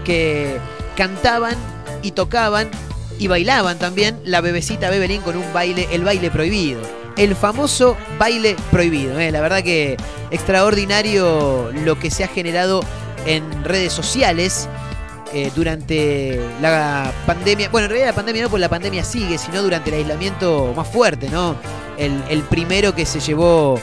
que cantaban y tocaban y bailaban también la bebecita Bebelín con un baile, el baile prohibido. El famoso baile prohibido. ¿eh? La verdad que extraordinario lo que se ha generado en redes sociales eh, durante la pandemia. Bueno, en realidad la pandemia no, porque la pandemia sigue, sino durante el aislamiento más fuerte, ¿no? El, primero que se llevó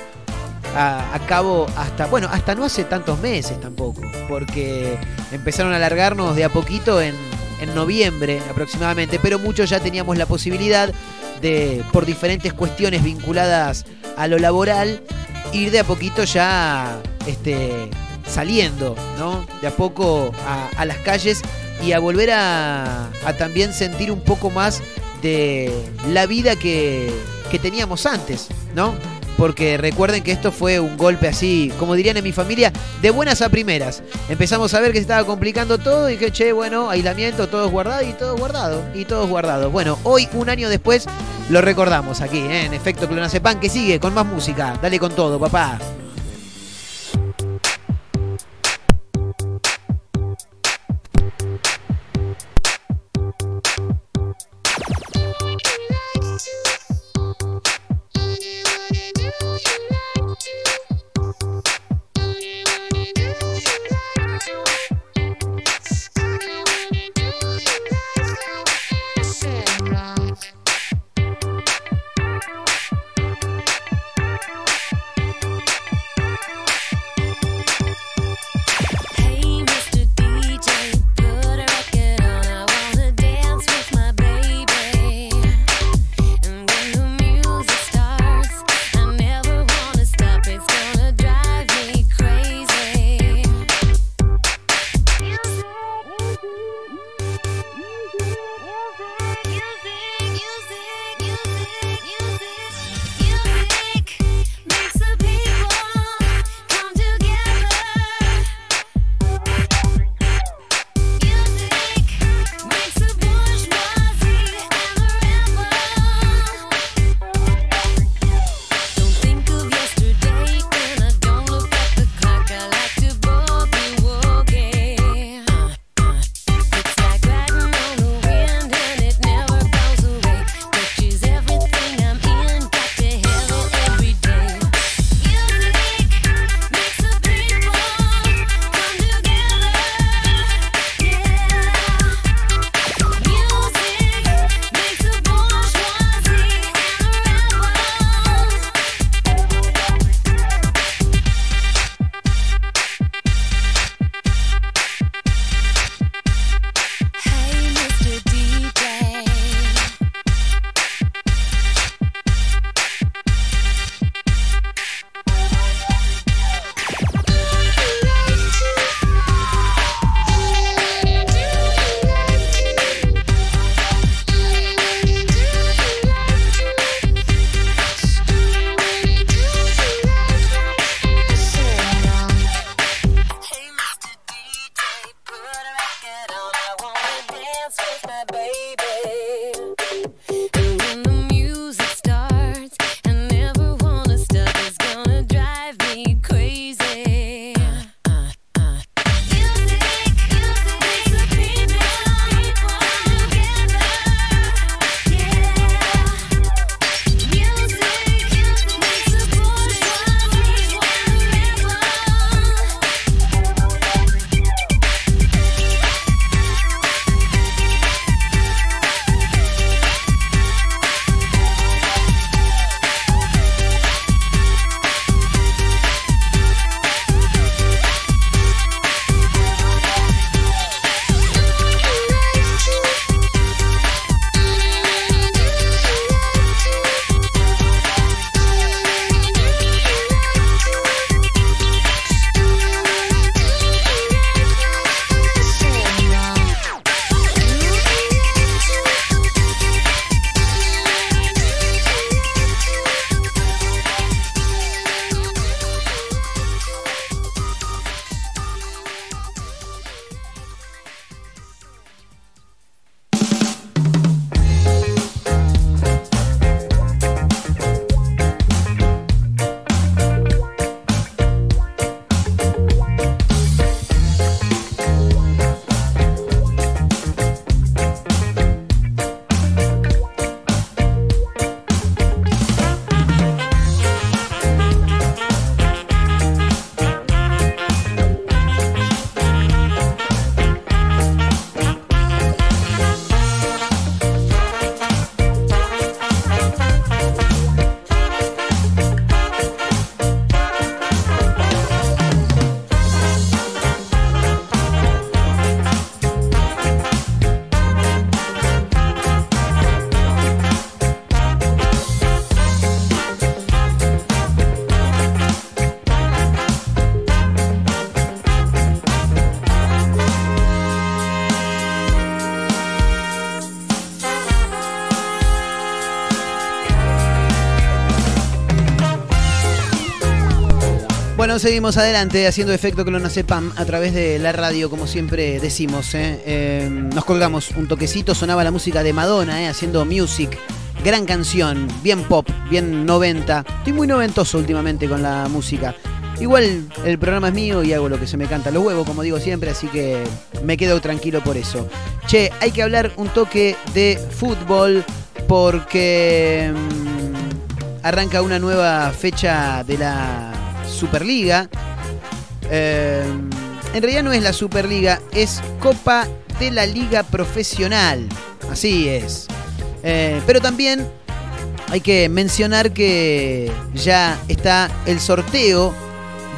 a, a cabo hasta, bueno, hasta no hace tantos meses tampoco, porque empezaron a alargarnos de a poquito en, en noviembre aproximadamente, pero muchos ya teníamos la posibilidad de por diferentes cuestiones vinculadas a lo laboral, ir de a poquito ya este, saliendo, ¿no? De a poco a, las calles y a volver a, también sentir un poco más de la vida que, que teníamos antes, ¿no? Porque recuerden que esto fue un golpe así, como dirían en mi familia, de buenas a primeras. Empezamos a ver que se estaba complicando todo y que, che, bueno, aislamiento, todo guardado y todo guardado, y todos guardados. Bueno, hoy, un año después, lo recordamos aquí, ¿eh? en efecto Clonacepan, que sigue con más música. Dale con todo, papá. Seguimos adelante haciendo efecto Clonacepam a través de la radio, como siempre decimos. ¿eh? Eh, nos colgamos un toquecito, sonaba la música de Madonna, ¿eh? haciendo music. Gran canción, bien pop, bien 90. Estoy muy noventoso últimamente con la música. Igual el programa es mío y hago lo que se me canta los huevos, como digo siempre, así que me quedo tranquilo por eso. Che, hay que hablar un toque de fútbol porque mm, arranca una nueva fecha de la Superliga. Eh, en realidad no es la Superliga, es Copa de la Liga Profesional. Así es. Eh, pero también hay que mencionar que ya está el sorteo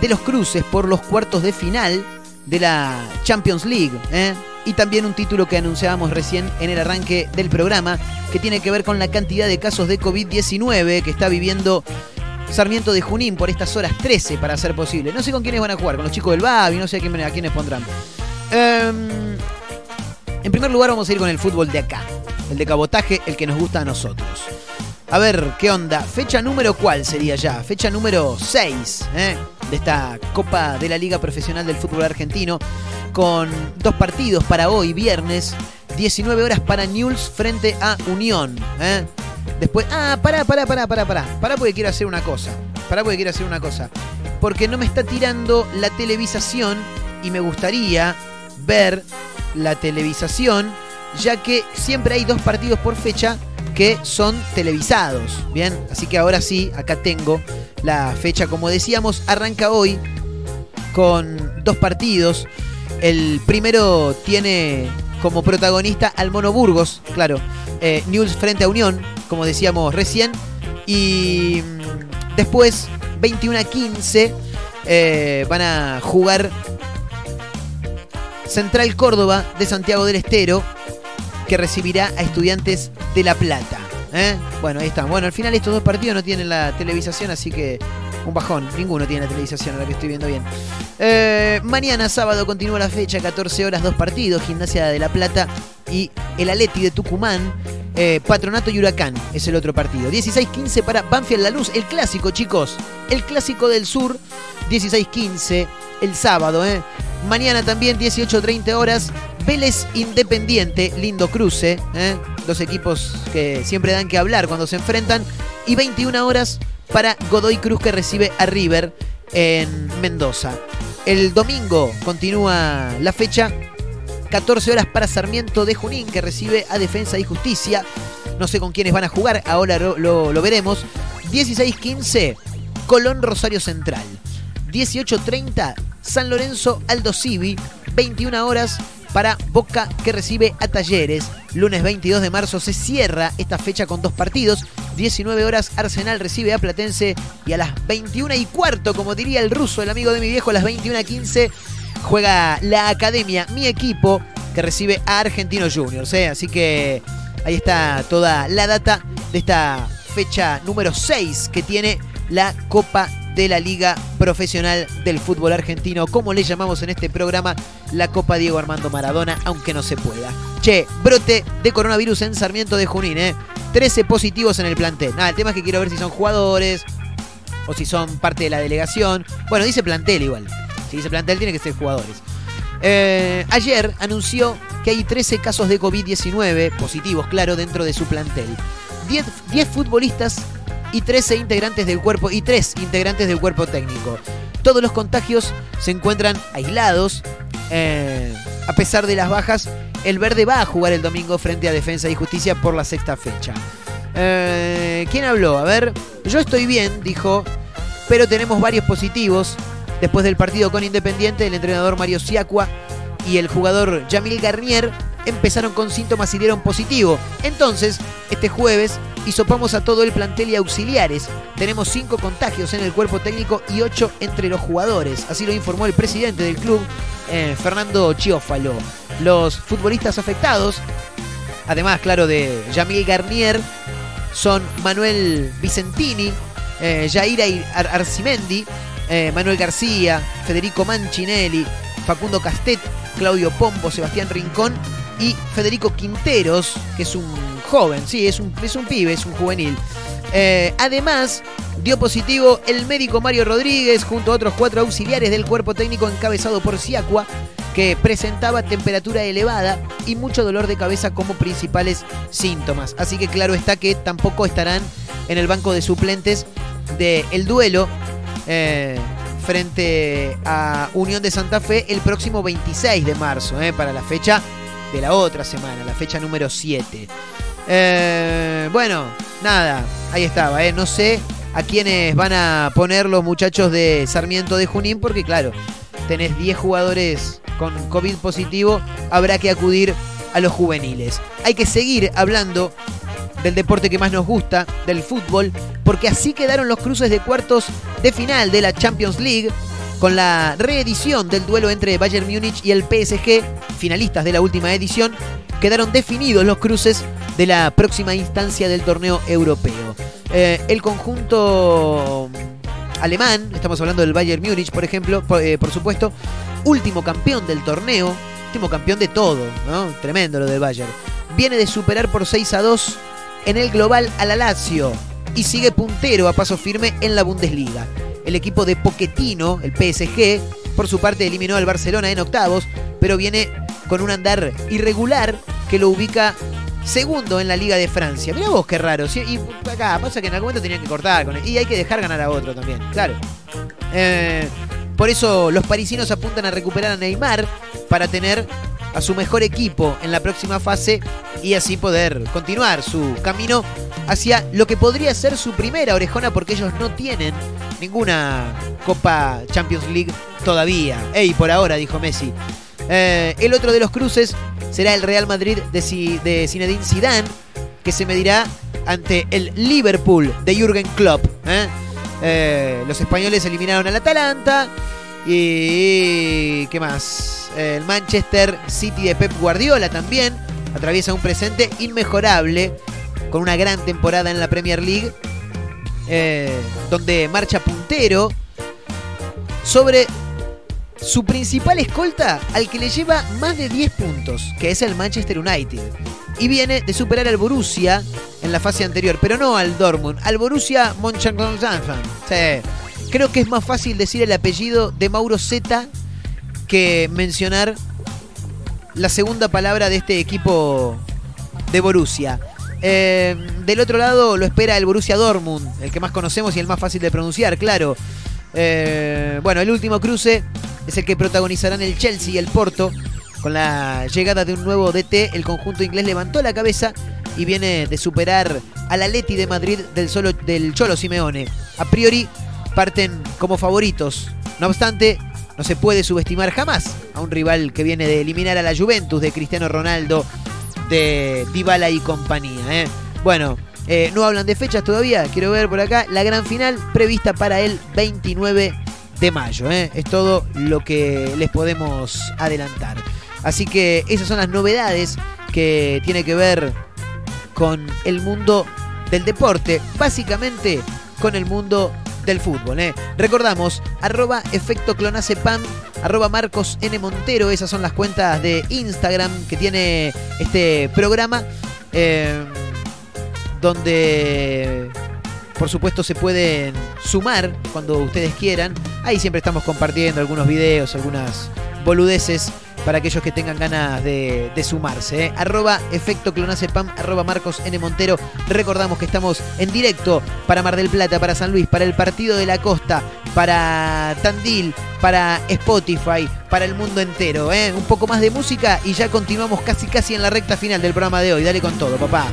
de los cruces por los cuartos de final de la Champions League. ¿eh? Y también un título que anunciábamos recién en el arranque del programa, que tiene que ver con la cantidad de casos de COVID-19 que está viviendo Sarmiento de Junín por estas horas 13 para ser posible. No sé con quiénes van a jugar, con los chicos del Babi, no sé a, quién, a quiénes pondrán. Em, en primer lugar vamos a ir con el fútbol de acá, el de cabotaje, el que nos gusta a nosotros. A ver, ¿qué onda? Fecha número cuál sería ya? Fecha número 6 ¿eh? de esta Copa de la Liga Profesional del Fútbol Argentino con dos partidos para hoy, viernes, 19 horas para Newell's frente a Unión. ¿eh? Después, ah, pará, pará, pará, pará, pará. Pará porque quiero hacer una cosa. Pará porque quiero hacer una cosa. Porque no me está tirando la televisación y me gustaría ver la televisación, ya que siempre hay dos partidos por fecha que son televisados. Bien, así que ahora sí, acá tengo la fecha. Como decíamos, arranca hoy con dos partidos. El primero tiene como protagonista al Mono Burgos, claro. Eh, News frente a Unión, como decíamos recién. Y mm, después, 21 a 15, eh, van a jugar Central Córdoba de Santiago del Estero, que recibirá a estudiantes de La Plata. ¿eh? Bueno, ahí están. Bueno, al final estos dos partidos no tienen la televisación, así que un bajón. Ninguno tiene la televisación, ahora que estoy viendo bien. Eh, mañana sábado continúa la fecha, 14 horas, dos partidos. Gimnasia de La Plata y el Aleti de Tucumán. Eh, Patronato y Huracán es el otro partido. 16-15 para Banfield La Luz, el clásico, chicos. El clásico del sur, 16-15 el sábado. ¿eh? Mañana también 18-30 horas. Vélez Independiente, lindo cruce. ¿eh? Dos equipos que siempre dan que hablar cuando se enfrentan. Y 21 horas para Godoy Cruz que recibe a River en Mendoza. El domingo continúa la fecha. 14 horas para Sarmiento de Junín que recibe a Defensa y Justicia. No sé con quiénes van a jugar, ahora lo, lo- veremos. 16-15, Colón Rosario Central. 18.30, San Lorenzo Aldo Civi. 21 horas para Boca que recibe a Talleres. Lunes 22 de marzo se cierra esta fecha con dos partidos. 19 horas Arsenal recibe a Platense y a las 21 y cuarto, como diría el ruso, el amigo de mi viejo, a las 21 y 15 juega la Academia, mi equipo, que recibe a Argentinos Juniors. ¿eh? Así que ahí está toda la data de esta fecha número 6 que tiene la Copa de la Liga Profesional del Fútbol Argentino, como le llamamos en este programa, la Copa Diego Armando Maradona, aunque no se pueda. Che, brote de coronavirus en Sarmiento de Junín, ¿eh? 13 positivos en el plantel. Nada, el tema es que quiero ver si son jugadores o si son parte de la delegación. Bueno, dice plantel igual. Si dice plantel, tiene que ser jugadores. Eh, ayer anunció que hay 13 casos de COVID-19 positivos, claro, dentro de su plantel. 10, 10 futbolistas y 13 integrantes del cuerpo y 3 integrantes del cuerpo técnico. Todos los contagios se encuentran aislados. eh, a pesar de las bajas, el verde va a jugar el domingo frente a Defensa y Justicia por la sexta fecha. Eh, ¿Quién habló? A ver, yo estoy bien, dijo, pero tenemos varios positivos. Después del partido con Independiente, el entrenador Mario Siacua y el jugador Yamil Garnier empezaron con síntomas y dieron positivo. Entonces, este jueves hisopamos a todo el plantel y auxiliares. Tenemos cinco contagios en el cuerpo técnico y ocho entre los jugadores. Así lo informó el presidente del club, eh, Fernando Chiófalo. Los futbolistas afectados, además, claro, de Yamil Garnier, son Manuel Vicentini, eh, Jair Ar- Arcimendi, eh, Manuel García, Federico Mancinelli, Facundo Castet, Claudio Pombo, Sebastián Rincón y Federico Quinteros, que es un joven, sí, es un, es un pibe, es un juvenil. Eh, además, dio positivo el médico Mario Rodríguez junto a otros cuatro auxiliares del cuerpo técnico encabezado por Siacua, que presentaba temperatura elevada y mucho dolor de cabeza como principales síntomas. Así que claro está que tampoco estarán en el banco de suplentes del duelo eh, frente a Unión de Santa Fe el próximo 26 de marzo, eh, para la fecha de la otra semana, la fecha número 7. Eh, bueno, nada, ahí estaba, no sé a quiénes van a poner los muchachos de Sarmiento de Junín, porque claro, tenés 10 jugadores con COVID positivo, habrá que acudir a los juveniles. Hay que seguir hablando del deporte que más nos gusta, del fútbol, porque así quedaron los cruces de cuartos de final de la Champions League, con la reedición del duelo entre Bayern Múnich y el PSG, finalistas de la última edición, quedaron definidos los cruces de la próxima instancia del torneo europeo. Eh, el conjunto alemán, estamos hablando del Bayern Múnich, por ejemplo, por, eh, por, supuesto, último campeón del torneo, último campeón de todo, ¿no? Tremendo lo del Bayern. Viene de superar por 6 a 2 en el global a la Lazio y sigue puntero a paso firme en la Bundesliga. El equipo de Poquetino, el PSG, por su parte eliminó al Barcelona en octavos, pero viene con un andar irregular que lo ubica segundo en la Liga de Francia. Mira vos qué raro. Y acá pasa que en algún momento tenían que cortar con él. Y hay que dejar ganar a otro también, claro. Eh, por eso los parisinos apuntan a recuperar a Neymar para tener a su mejor equipo en la próxima fase y así poder continuar su camino hacia lo que podría ser su primera orejona porque ellos no tienen ninguna Copa Champions League todavía. Ey, por ahora, dijo Messi. Eh, el otro de los cruces será el Real Madrid de, de Zinedine Zidane, que se medirá ante el Liverpool de Jürgen Klopp. ¿eh? Eh, los españoles eliminaron al Atalanta. Y, ¿qué más? El Manchester City de Pep Guardiola también atraviesa un presente inmejorable con una gran temporada en la Premier League, donde marcha puntero sobre su principal escolta al que le lleva más de 10 puntos, que es el Manchester United. Y viene de superar al Borussia en la fase anterior, pero no al Dortmund, al Borussia Mönchengladbach. Creo que es más fácil decir el apellido de Mauro Zeta que mencionar la segunda palabra de este equipo de Borussia. Eh, del otro lado lo espera el Borussia Dortmund, el que más conocemos y el más fácil de pronunciar, claro. Eh, bueno, el último cruce es el que protagonizarán el Chelsea y el Porto. Con la llegada de un nuevo DT, el conjunto inglés levantó la cabeza y viene de superar al Atleti de Madrid del, solo, del Cholo Simeone. A priori parten como favoritos. No obstante, no se puede subestimar jamás a un rival que viene de eliminar a la Juventus de Cristiano Ronaldo, de Dybala y compañía. ¿eh? Bueno, eh, no hablan de fechas todavía, quiero ver por acá la gran final prevista para el 29 de mayo. ¿eh? Es todo lo que les podemos adelantar. Así que esas son las novedades que tiene que ver con el mundo del deporte, básicamente con el mundo del fútbol. ¿eh? Recordamos, arroba efecto clonacepam, arroba Marcos N. Montero, esas son las cuentas de Instagram que tiene este programa, donde por supuesto se pueden sumar cuando ustedes quieran. Ahí siempre estamos compartiendo algunos videos, algunas boludeces para aquellos que tengan ganas de, sumarse. ¿eh? Arroba efecto clonacepam, arroba Marcos N. Montero. Recordamos que estamos en directo para Mar del Plata, para San Luis, para el Partido de la Costa, para Tandil, para Spotify, para el mundo entero. ¿eh? Un poco más de música y ya continuamos casi casi en la recta final del programa de hoy. Dale con todo, papá.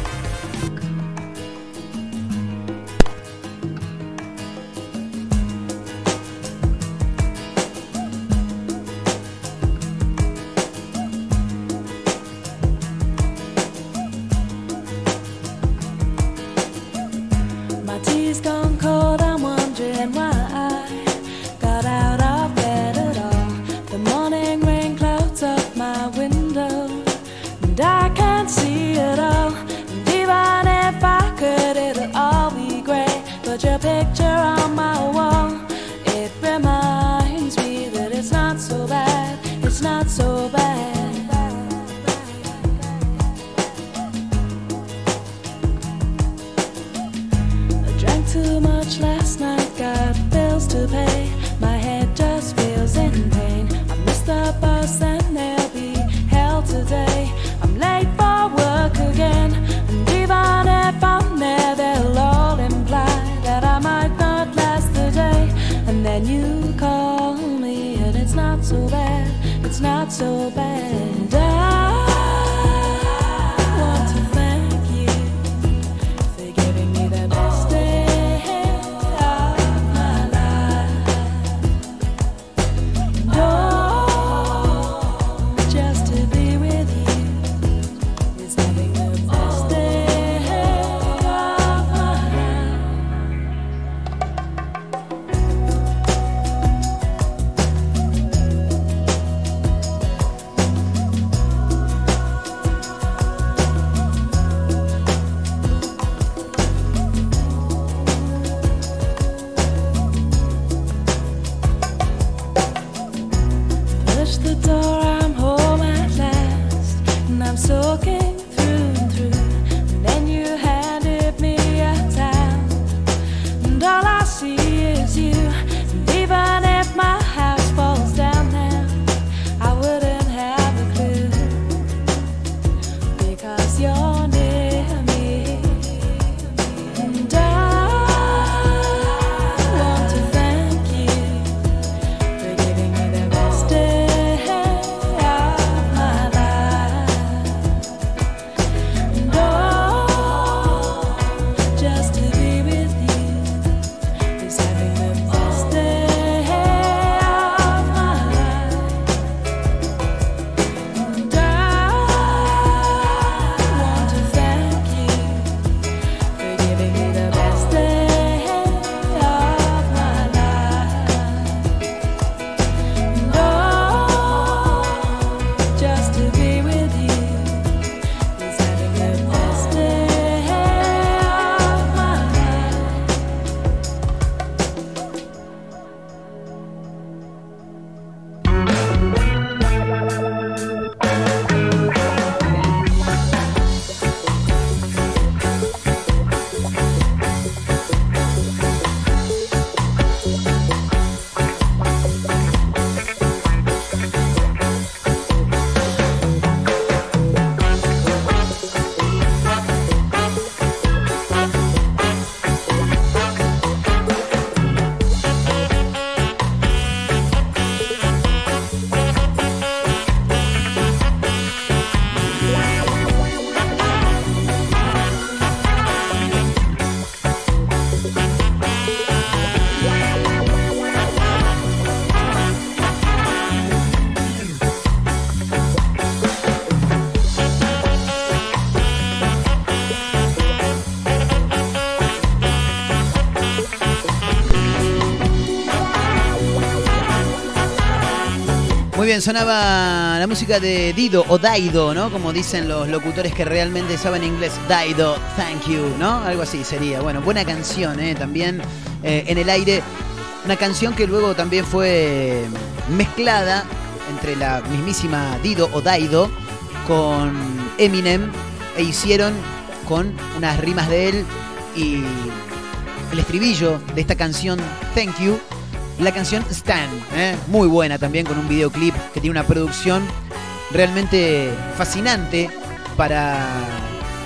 Sonaba la música de Dido o Daido, ¿no? Como dicen los locutores que realmente saben inglés. Daido, thank you, ¿no? Algo así sería. Bueno, buena canción, ¿eh? También eh, en el aire. Una canción que luego también fue mezclada entre la mismísima Dido o Daido con Eminem e hicieron con unas rimas de él y el estribillo de esta canción Thank You la canción Stan, ¿eh? muy buena también con un videoclip que tiene una producción realmente fascinante para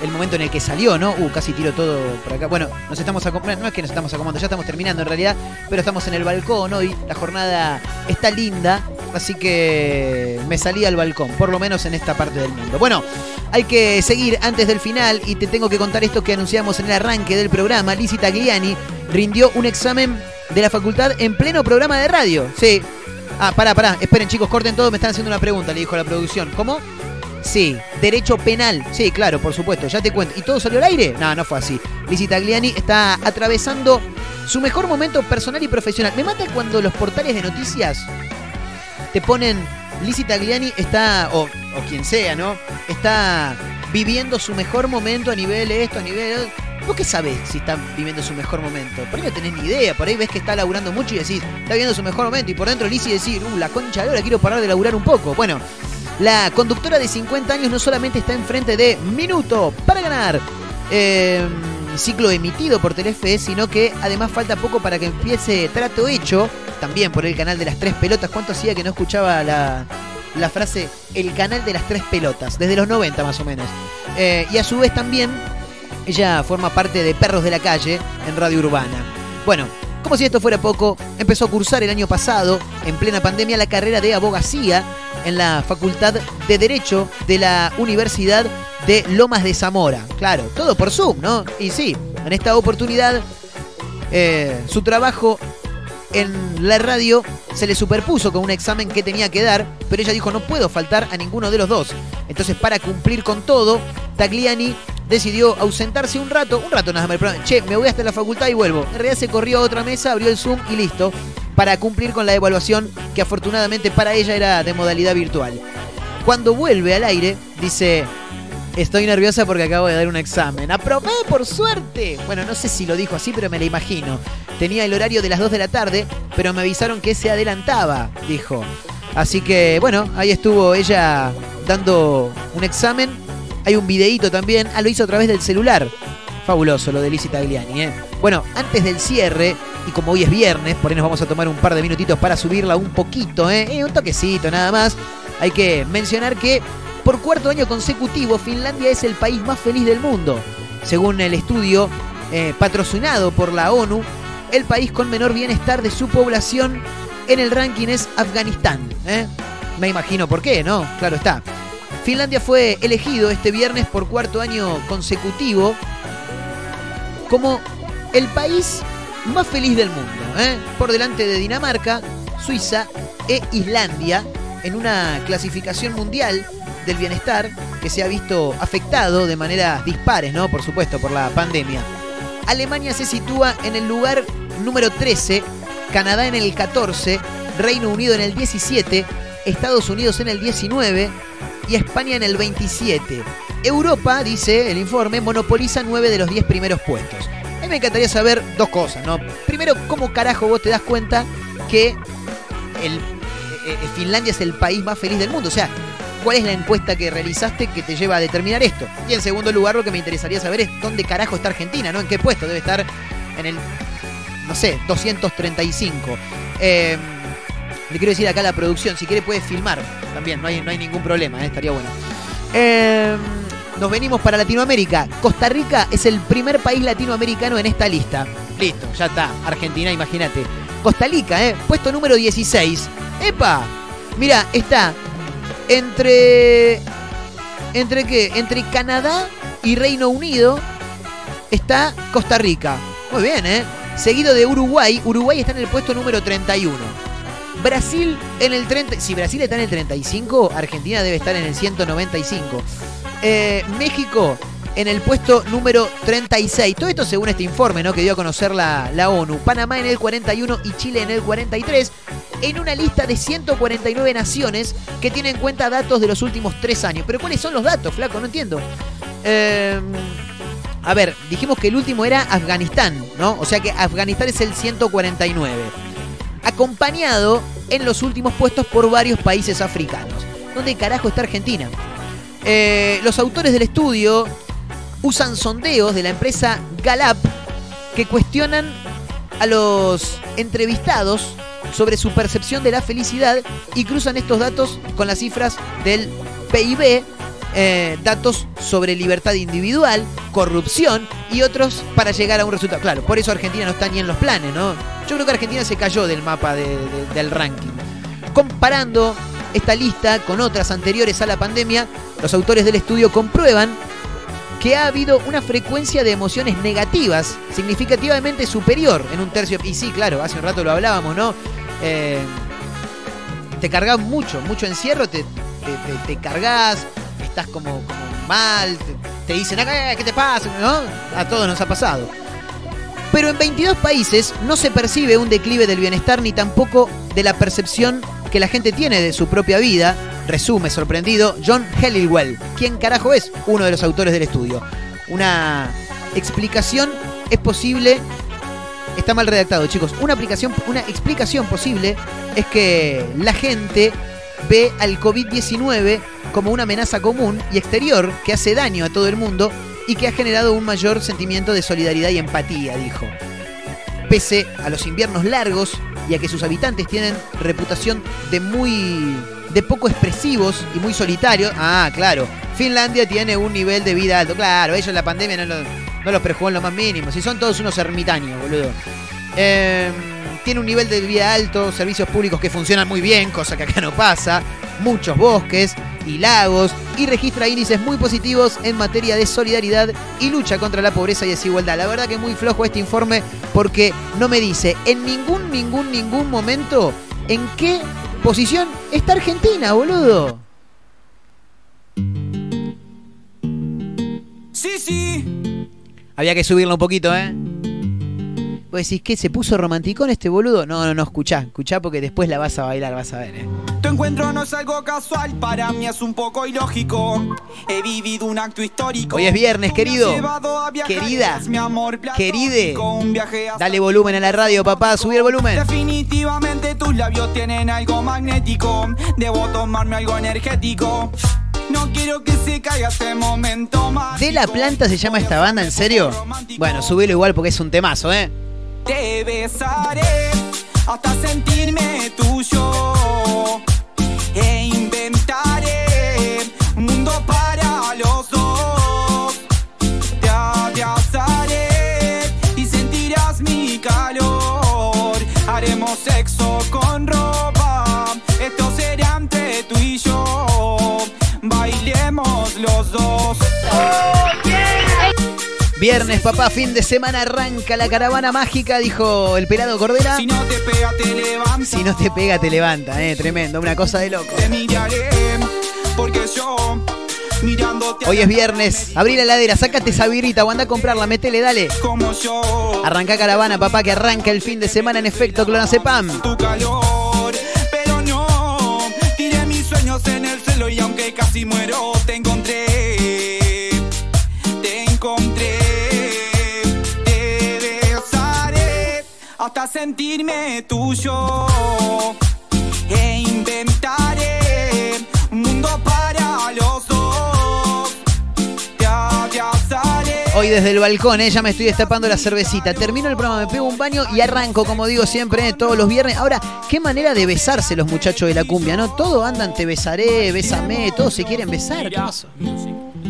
el momento en el que salió, ¿no? Uh, casi tiro todo por acá. Bueno, nos estamos acomodando, no es que nos estamos acomodando, ya estamos terminando en realidad, pero estamos en el balcón hoy, la jornada está linda, así que me salí al balcón, por lo menos en esta parte del mundo. Bueno, hay que seguir antes del final y te tengo que contar esto que anunciamos en el arranque del programa. Lizzie Tagliani rindió un examen de la facultad en pleno programa de radio. Sí. Ah, pará, pará. Esperen, chicos, corten todo. Me están haciendo una pregunta, le dijo la producción. ¿Cómo? Sí. Derecho penal. Sí, claro, por supuesto. Ya te cuento. ¿Y todo salió al aire? No, no fue así. Lizzie Tagliani está atravesando su mejor momento personal y profesional. Me mata cuando los portales de noticias te ponen Lizzie Tagliani está, o, o quien sea, ¿no? Está viviendo su mejor momento a nivel esto, a nivel... ¿Vos qué sabés si está viviendo su mejor momento? Por ahí no tenés ni idea, por ahí ves que está laburando mucho y decís, está viviendo su mejor momento, y por dentro Lizzie decir, uh, la concha de ahora quiero parar de laburar un poco. Bueno, la conductora de 50 años no solamente está enfrente de Minuto para ganar, eh, ciclo emitido por Telefe, sino que además falta poco para que empiece Trato Hecho, también por el canal de las tres pelotas. ¿Cuánto hacía que no escuchaba la, la frase el canal de las tres pelotas? Desde los 90 más o menos. Eh, y a su vez también ella forma parte de Perros de la Calle en Radio Urbana. Bueno, como si esto fuera poco, empezó a cursar el año pasado, en plena pandemia, la carrera de abogacía en la Facultad de Derecho de la Universidad de Lomas de Zamora. Claro, todo por Zoom, ¿no? Y sí, en esta oportunidad eh, su trabajo en la radio se le superpuso con un examen que tenía que dar, pero ella dijo no puedo faltar a ninguno de los dos. Entonces para cumplir con todo, Tagliani decidió ausentarse un rato, un rato nada más, che, me voy hasta la facultad y vuelvo. En realidad se corrió a otra mesa, abrió el Zoom y listo, para cumplir con la evaluación que afortunadamente para ella era de modalidad virtual. Cuando vuelve al aire, dice, estoy nerviosa porque acabo de dar un examen. ¡Aprobé, por suerte! Bueno, no sé si lo dijo así, pero me la imagino. Tenía el horario de las 2 de la tarde, pero me avisaron que se adelantaba, dijo. Así que, bueno, ahí estuvo ella dando un examen hay un videíto también. Ah, lo hizo a través del celular. Fabuloso lo de Lizzie Tagliani, ¿eh? Bueno, antes del cierre, y como hoy es viernes, por ahí nos vamos a tomar un par de minutitos para subirla un poquito, ¿eh? eh un toquecito nada más. Hay que mencionar que por cuarto año consecutivo Finlandia es el país más feliz del mundo. Según el estudio eh, patrocinado por la ONU, el país con menor bienestar de su población en el ranking es Afganistán. ¿eh? Me imagino por qué, ¿no? Claro está. Finlandia fue elegido este viernes por cuarto año consecutivo como el país más feliz del mundo, ¿eh? por delante de Dinamarca, Suiza e Islandia, en una clasificación mundial del bienestar que se ha visto afectado de maneras dispares, ¿no? Por supuesto, por la pandemia. Alemania se sitúa en el lugar número 13, Canadá en el 14, Reino Unido en el 17, Estados Unidos en el 19, y España en el 27. Europa, dice el informe, monopoliza 9 de los 10 primeros puestos. A mí me encantaría saber dos cosas, ¿no? Primero, ¿cómo carajo vos te das cuenta que eh, eh, Finlandia es el país más feliz del mundo? O sea, ¿cuál es la encuesta que realizaste que te lleva a determinar esto? Y en segundo lugar, lo que me interesaría saber es dónde carajo está Argentina, ¿no? ¿En qué puesto? Debe estar en el, no sé, 235. Eh, le quiero decir acá a la producción, si quiere puede filmar también, no hay, no hay ningún problema, ¿eh? estaría bueno. Em, nos venimos para Latinoamérica. Costa Rica es el primer país latinoamericano en esta lista. Listo, ya está. Argentina, imagínate. Costa Rica, ¿eh? Puesto número 16. ¡Epa! Mira, está entre. ¿Entre qué? Entre Canadá y Reino Unido está Costa Rica. Muy bien, ¿eh? Seguido de Uruguay. Uruguay está en el puesto número 31. Brasil en el 30. Si Brasil está en el 35, Argentina debe estar en el 195. Eh, México en el puesto número 36. Todo esto según este informe ¿no? que dio a conocer la, la ONU. Panamá en el 41 y Chile en el 43. en una lista de 149 naciones que tiene en cuenta datos de los últimos tres años. Pero ¿cuáles son los datos, flaco? No entiendo. Eh, a ver, dijimos que el último era Afganistán, ¿no? O sea que Afganistán es el 149. Acompañado en los últimos puestos por varios países africanos. ¿Dónde carajo está Argentina? Eh, los autores del estudio usan sondeos de la empresa Gallup que cuestionan a los entrevistados sobre su percepción de la felicidad y cruzan estos datos con las cifras del PIB, eh, datos sobre libertad individual, corrupción y otros para llegar a un resultado. Claro, por eso Argentina no está ni en los planes, ¿no? Yo creo que Argentina se cayó del mapa de- de- del ranking. Comparando esta lista con otras anteriores a la pandemia, los autores del estudio comprueban que ha habido una frecuencia de emociones negativas significativamente superior en un tercio. Y sí, claro, hace un rato lo hablábamos, ¿no? Eh, te cargas mucho, mucho encierro, te, te, te- te cargas, estás como, como mal, te, dicen, "Ah, ¿qué te pasa? A todos nos ha pasado. Pero en 22 países no se percibe un declive del bienestar ni tampoco de la percepción que la gente tiene de su propia vida, resume sorprendido John Helliwell, quien carajo es uno de los autores del estudio. Una explicación es posible, está mal redactado chicos, una, aplicación, una explicación posible es que la gente ve al COVID-19 como una amenaza común y exterior que hace daño a todo el mundo y que ha generado un mayor sentimiento de solidaridad y empatía, dijo. Pese a los inviernos largos y a que sus habitantes tienen reputación de muy de poco expresivos y muy solitarios. Ah, claro. Finlandia tiene un nivel de vida alto. Claro, ellos la pandemia no, lo- no los prejugó en lo más mínimo. Si son todos unos ermitaños, boludo. Eh, tiene un nivel de vida alto, servicios públicos que funcionan muy bien, cosa que acá no pasa. Muchos bosques y lagos. Y registra índices muy positivos en materia de solidaridad y lucha contra la pobreza y desigualdad. La verdad que muy flojo este informe porque no me dice en ningún, ningún, ningún momento en qué posición está Argentina, boludo. Sí, sí. Había que subirlo un poquito, ¿eh? Vos decís, ¿qué? ¿Se puso romanticón este boludo? No, no, no, escuchá, escuchá porque después la vas a bailar, vas a ver, ¿eh? Tu encuentro no es algo casual, para mí es un poco ilógico. He vivido un acto histórico. Hoy es viernes, querido. Querida. mi amor Queride. Dale volumen a la radio, papá, subí el volumen. Definitivamente tus labios tienen algo magnético. Debo tomarme algo energético. No quiero que se caiga este momento más. ¿De la planta se llama esta banda, en serio? Bueno, subilo igual porque es un temazo, ¿eh? Te besaré hasta sentirme tuyo. Viernes, papá, fin de semana arranca la caravana mágica, dijo el pelado Cordera. Si no te pega, te levanta. Si no te pega, te levanta, eh, tremendo, una cosa de loco. Te miraré porque yo mirándote Hoy es viernes, abrí la heladera, sácate esa birrita o anda a comprarla, metele, dale. como yo Arranca caravana, papá, que arranca el fin de semana en efecto, Clonazepam. tu calor sentirme tuyo e inventaré un mundo para los dos te abrazaré Hoy desde el balcón, eh, ya me estoy destapando la cervecita. Termino el programa, me pego un baño y arranco, como digo siempre, eh, todos los viernes. Ahora, qué manera de besarse los muchachos de la cumbia, ¿no? Todos andan, te besaré, bésame, todos se quieren besar. ¿Qué pasó?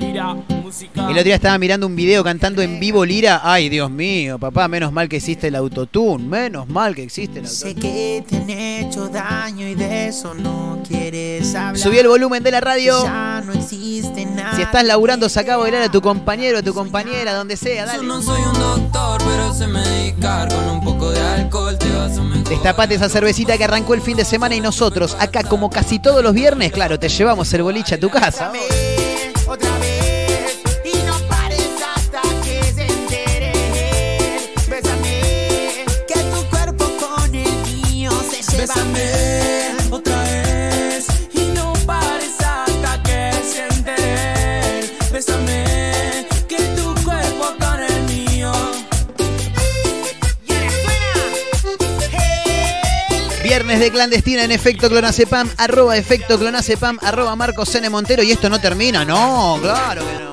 El otro día estaba mirando un video cantando en vivo Lira. Ay, Dios mío, papá, menos mal que existe el autotune. Menos mal que existe el Sé autotune. que te han hecho daño y de eso no quieres hablar. Subí el volumen de la radio. Ya no existe nada. Si estás laburando, saca a bailar a tu compañero, a tu compañera, donde sea, dale. No soy un doctor, pero sé medicar con un poco de alcohol te vas a mejorar. Destapate esa cervecita que arrancó el fin de semana y nosotros, acá como casi todos los viernes, claro, te llevamos el boliche a tu casa. Viernes de clandestina en efecto clonacepam, arroba efecto clonacepam, arroba Marcos N. Montero. Y esto no termina, no, claro que no.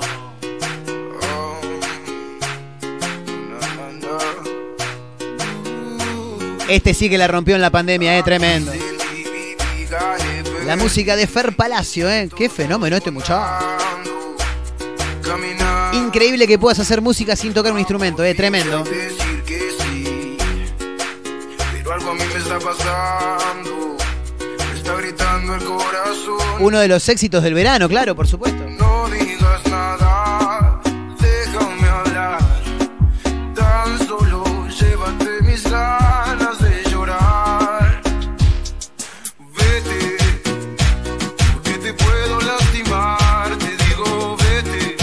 Este sí que la rompió en la pandemia, eh, tremendo. La música de Fer Palacio, eh. Qué fenómeno este muchacho. Increíble que puedas hacer música sin tocar un instrumento, eh, tremendo. Me está pasando. Me está gritando el corazón. Uno de los éxitos del verano, claro, por supuesto. No digas nada, déjame hablar. Tan solo llévate mis ganas de llorar. Vete, porque te puedo lastimar. Te digo, vete.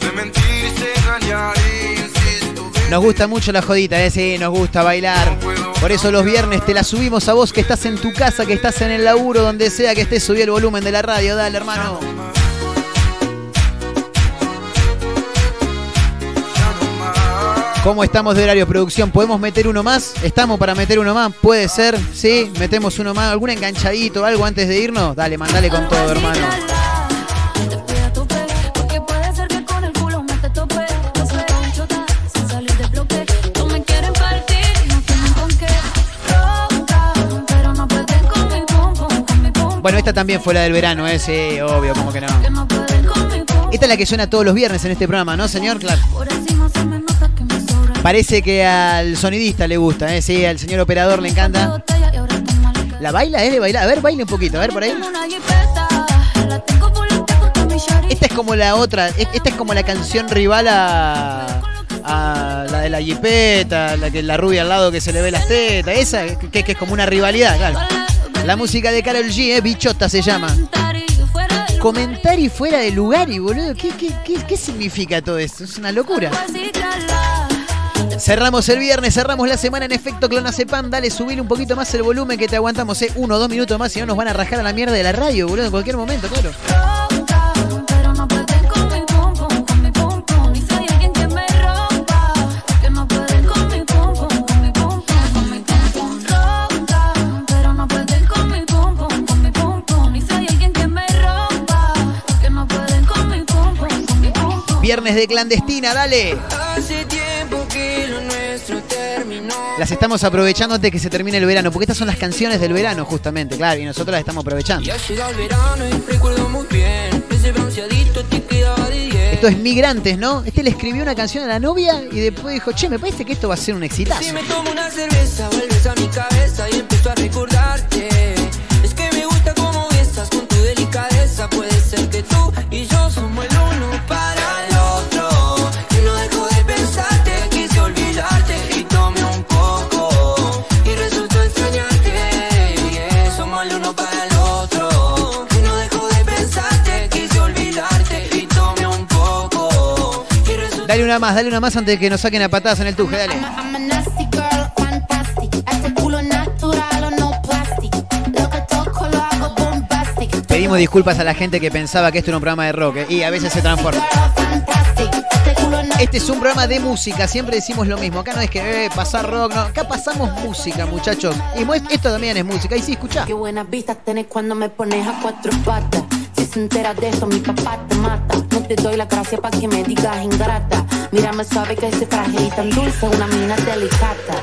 De mentir, de engañar, insisto. Nos gusta mucho la jodita, eh, sí, nos gusta bailar. Por eso los viernes te la subimos a vos que estás en tu casa, que estás en el laburo, donde sea que estés, subí el volumen de la radio, dale hermano. ¿Cómo estamos de horario producción? ¿Podemos meter uno más? ¿Estamos para meter uno más? Puede ser, sí, metemos uno más. ¿Algún enganchadito, algo antes de irnos? Dale, mandale con todo, hermano. Bueno, esta también fue la del verano, eh, sí, obvio, como que no. Esta es la que suena todos los viernes en este programa, ¿no, señor? Claro. Parece que al sonidista le gusta, ¿eh? Sí, al señor operador le encanta. La ¿La baila? ¿Es de bailar? A ver, baile un poquito, a ver por ahí. Esta es como la otra, esta es como la canción rival a, a la de la jipeta, la que la rubia al lado que se le ve las tetas, esa que es como una rivalidad, claro. La música de Karol G, ¿eh? Bichota se llama. Comentario fuera de lugar y boludo, ¿qué, qué, qué, qué significa todo esto? Es una locura. Cerramos el viernes, cerramos la semana en efecto Clonacepam. Dale, subir un poquito más el volumen que te aguantamos, eh. Uno dos minutos más, si no nos van a rajar a la mierda de la radio, boludo, en cualquier momento, claro. Viernes de clandestina, dale. Hace tiempo que lo nuestro terminó. Las estamos aprovechando antes que se termine el verano, porque estas son las canciones del verano, justamente, claro, y nosotros las estamos aprovechando. Ya llega el verano y recuerdo muy bien. Ese bronceadito te quedaba de 10. Esto es Migrantes, ¿no? Este le escribió una canción a la novia y después dijo, che, me parece que esto va a ser un exitazo. Si me tomo una cerveza, vuelves a mi cabeza Dale una más, dale una más antes de que nos saquen a patadas en el tuje, dale. Este. Pedimos disculpas a la gente que pensaba que esto era un programa de rock, ¿eh? y a veces se transforma. Este Este es un programa de música, siempre decimos lo mismo. Acá no es que eh, pasar rock, no. Acá pasamos música, muchachos. Y esto también es música. Y sí, escuchá. Qué buenas vistas tenés cuando me pones a cuatro patas. Se entera de eso, mi papá te mata. No te doy la gracia para que me digas ingrata. Mírame suave que ese traje y tan dulce, una mina delicata.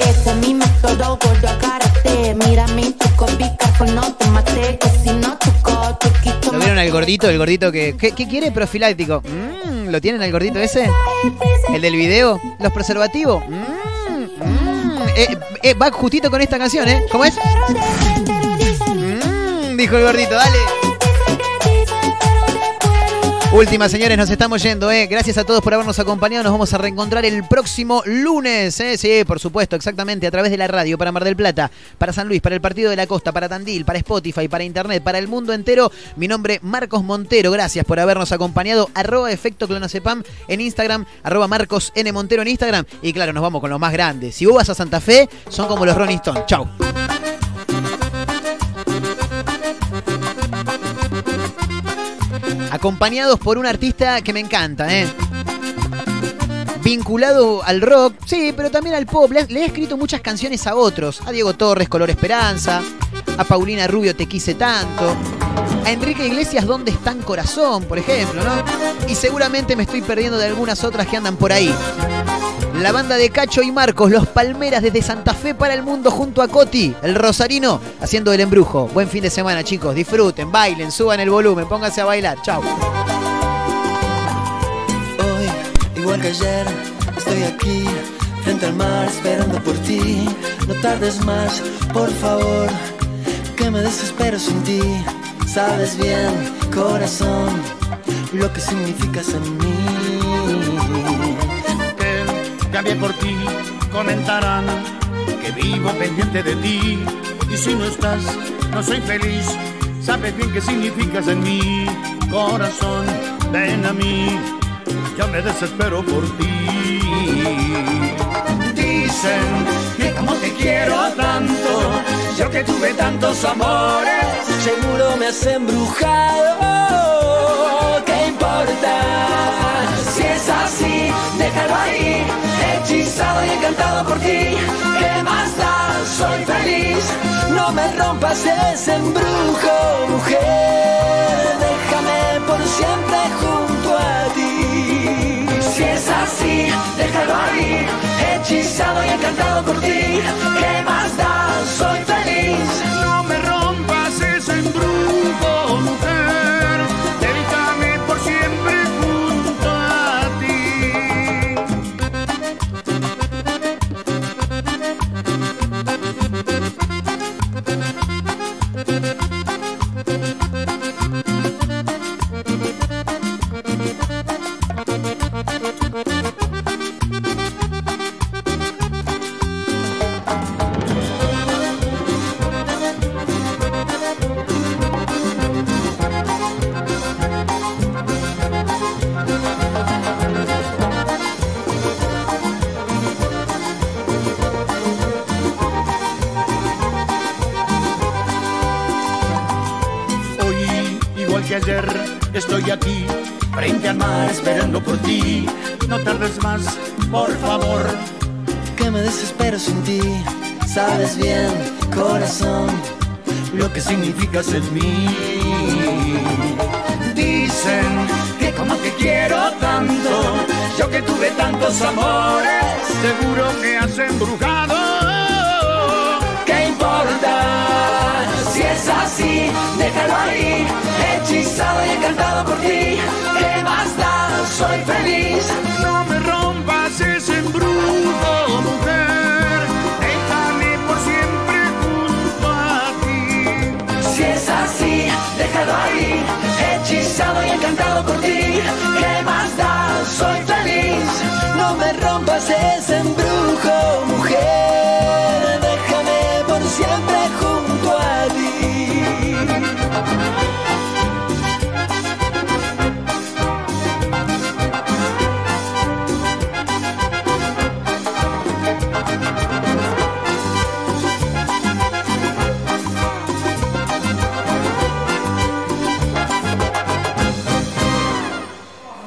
Ese es mi método gordo agárrate. Mira mi truco, pica, no te maté. Que si no te quito ¿Lo vieron al gordito? El gordito que. ¿Qué, qué quiere? Profiláctico. Mm, ¿Lo tienen al gordito ese? ¿El del video? ¿Los preservativos? Mm, mm. Eh, eh, va justito con esta canción, ¿eh? ¿Cómo es? Mm, dijo el gordito, dale. Última, señores, nos estamos yendo, ¿eh? Gracias a todos por habernos acompañado. Nos vamos a reencontrar el próximo lunes, ¿eh? Sí, por supuesto, exactamente, a través de la radio, para Mar del Plata, para San Luis, para el Partido de la Costa, para Tandil, para Spotify, para Internet, para el mundo entero. Mi nombre, Marcos Montero. Gracias por habernos acompañado. Arroba Efecto Clonacepam en Instagram, arroba Marcos N. Montero en Instagram. Y claro, nos vamos con lo más grande. Si vos vas a Santa Fe, son como los Rolling Stones. Chau. Acompañados por un artista que me encanta, ¿eh? vinculado al rock, sí, pero también al pop. Le, he escrito muchas canciones a otros. A Diego Torres, Color Esperanza. A Paulina Rubio, Te quise tanto. A Enrique Iglesias, ¿Dónde está en corazón? Por ejemplo, ¿no? Y seguramente me estoy perdiendo de algunas otras que andan por ahí. La banda de Cacho y Marcos, Los Palmeras desde Santa Fe para el mundo junto a Coti, el Rosarino, haciendo el embrujo. Buen fin de semana, chicos. Disfruten, bailen, suban el volumen, pónganse a bailar. Chao. Hoy, igual que ayer, estoy aquí, frente al mar, esperando por ti. No tardes más, por favor, que me desespero sin ti. Sabes bien, corazón, lo que significas en mí. Cambié por ti, comentarán que vivo pendiente de ti. Y si no estás, no soy feliz. Sabes bien qué significas en mi corazón. Ven a mí, yo me desespero por ti. Dicen que como te quiero tanto, yo que tuve tantos amores, Seguro me has embrujado. ¿Qué importa? Si es así, déjalo ahí, hechizado y encantado por ti. ¿Qué más da? Soy feliz. No me rompas ese embrujo, mujer. Déjame por siempre junto a ti. Si es así, déjalo ahí, hechizado y encantado por ti. ¿Qué más da? Soy feliz. En mí. Dicen que como te quiero tanto, yo que tuve tantos amores, seguro que has embrujado. ¿Qué importa? Si es así, déjalo ahí, hechizado y encantado por ti. ¿Qué más da? Soy feliz. y encantado por ti. ¿Qué más da? Soy feliz. No me rompas ese embrujo, mujer. Déjame por siempre junto a ti.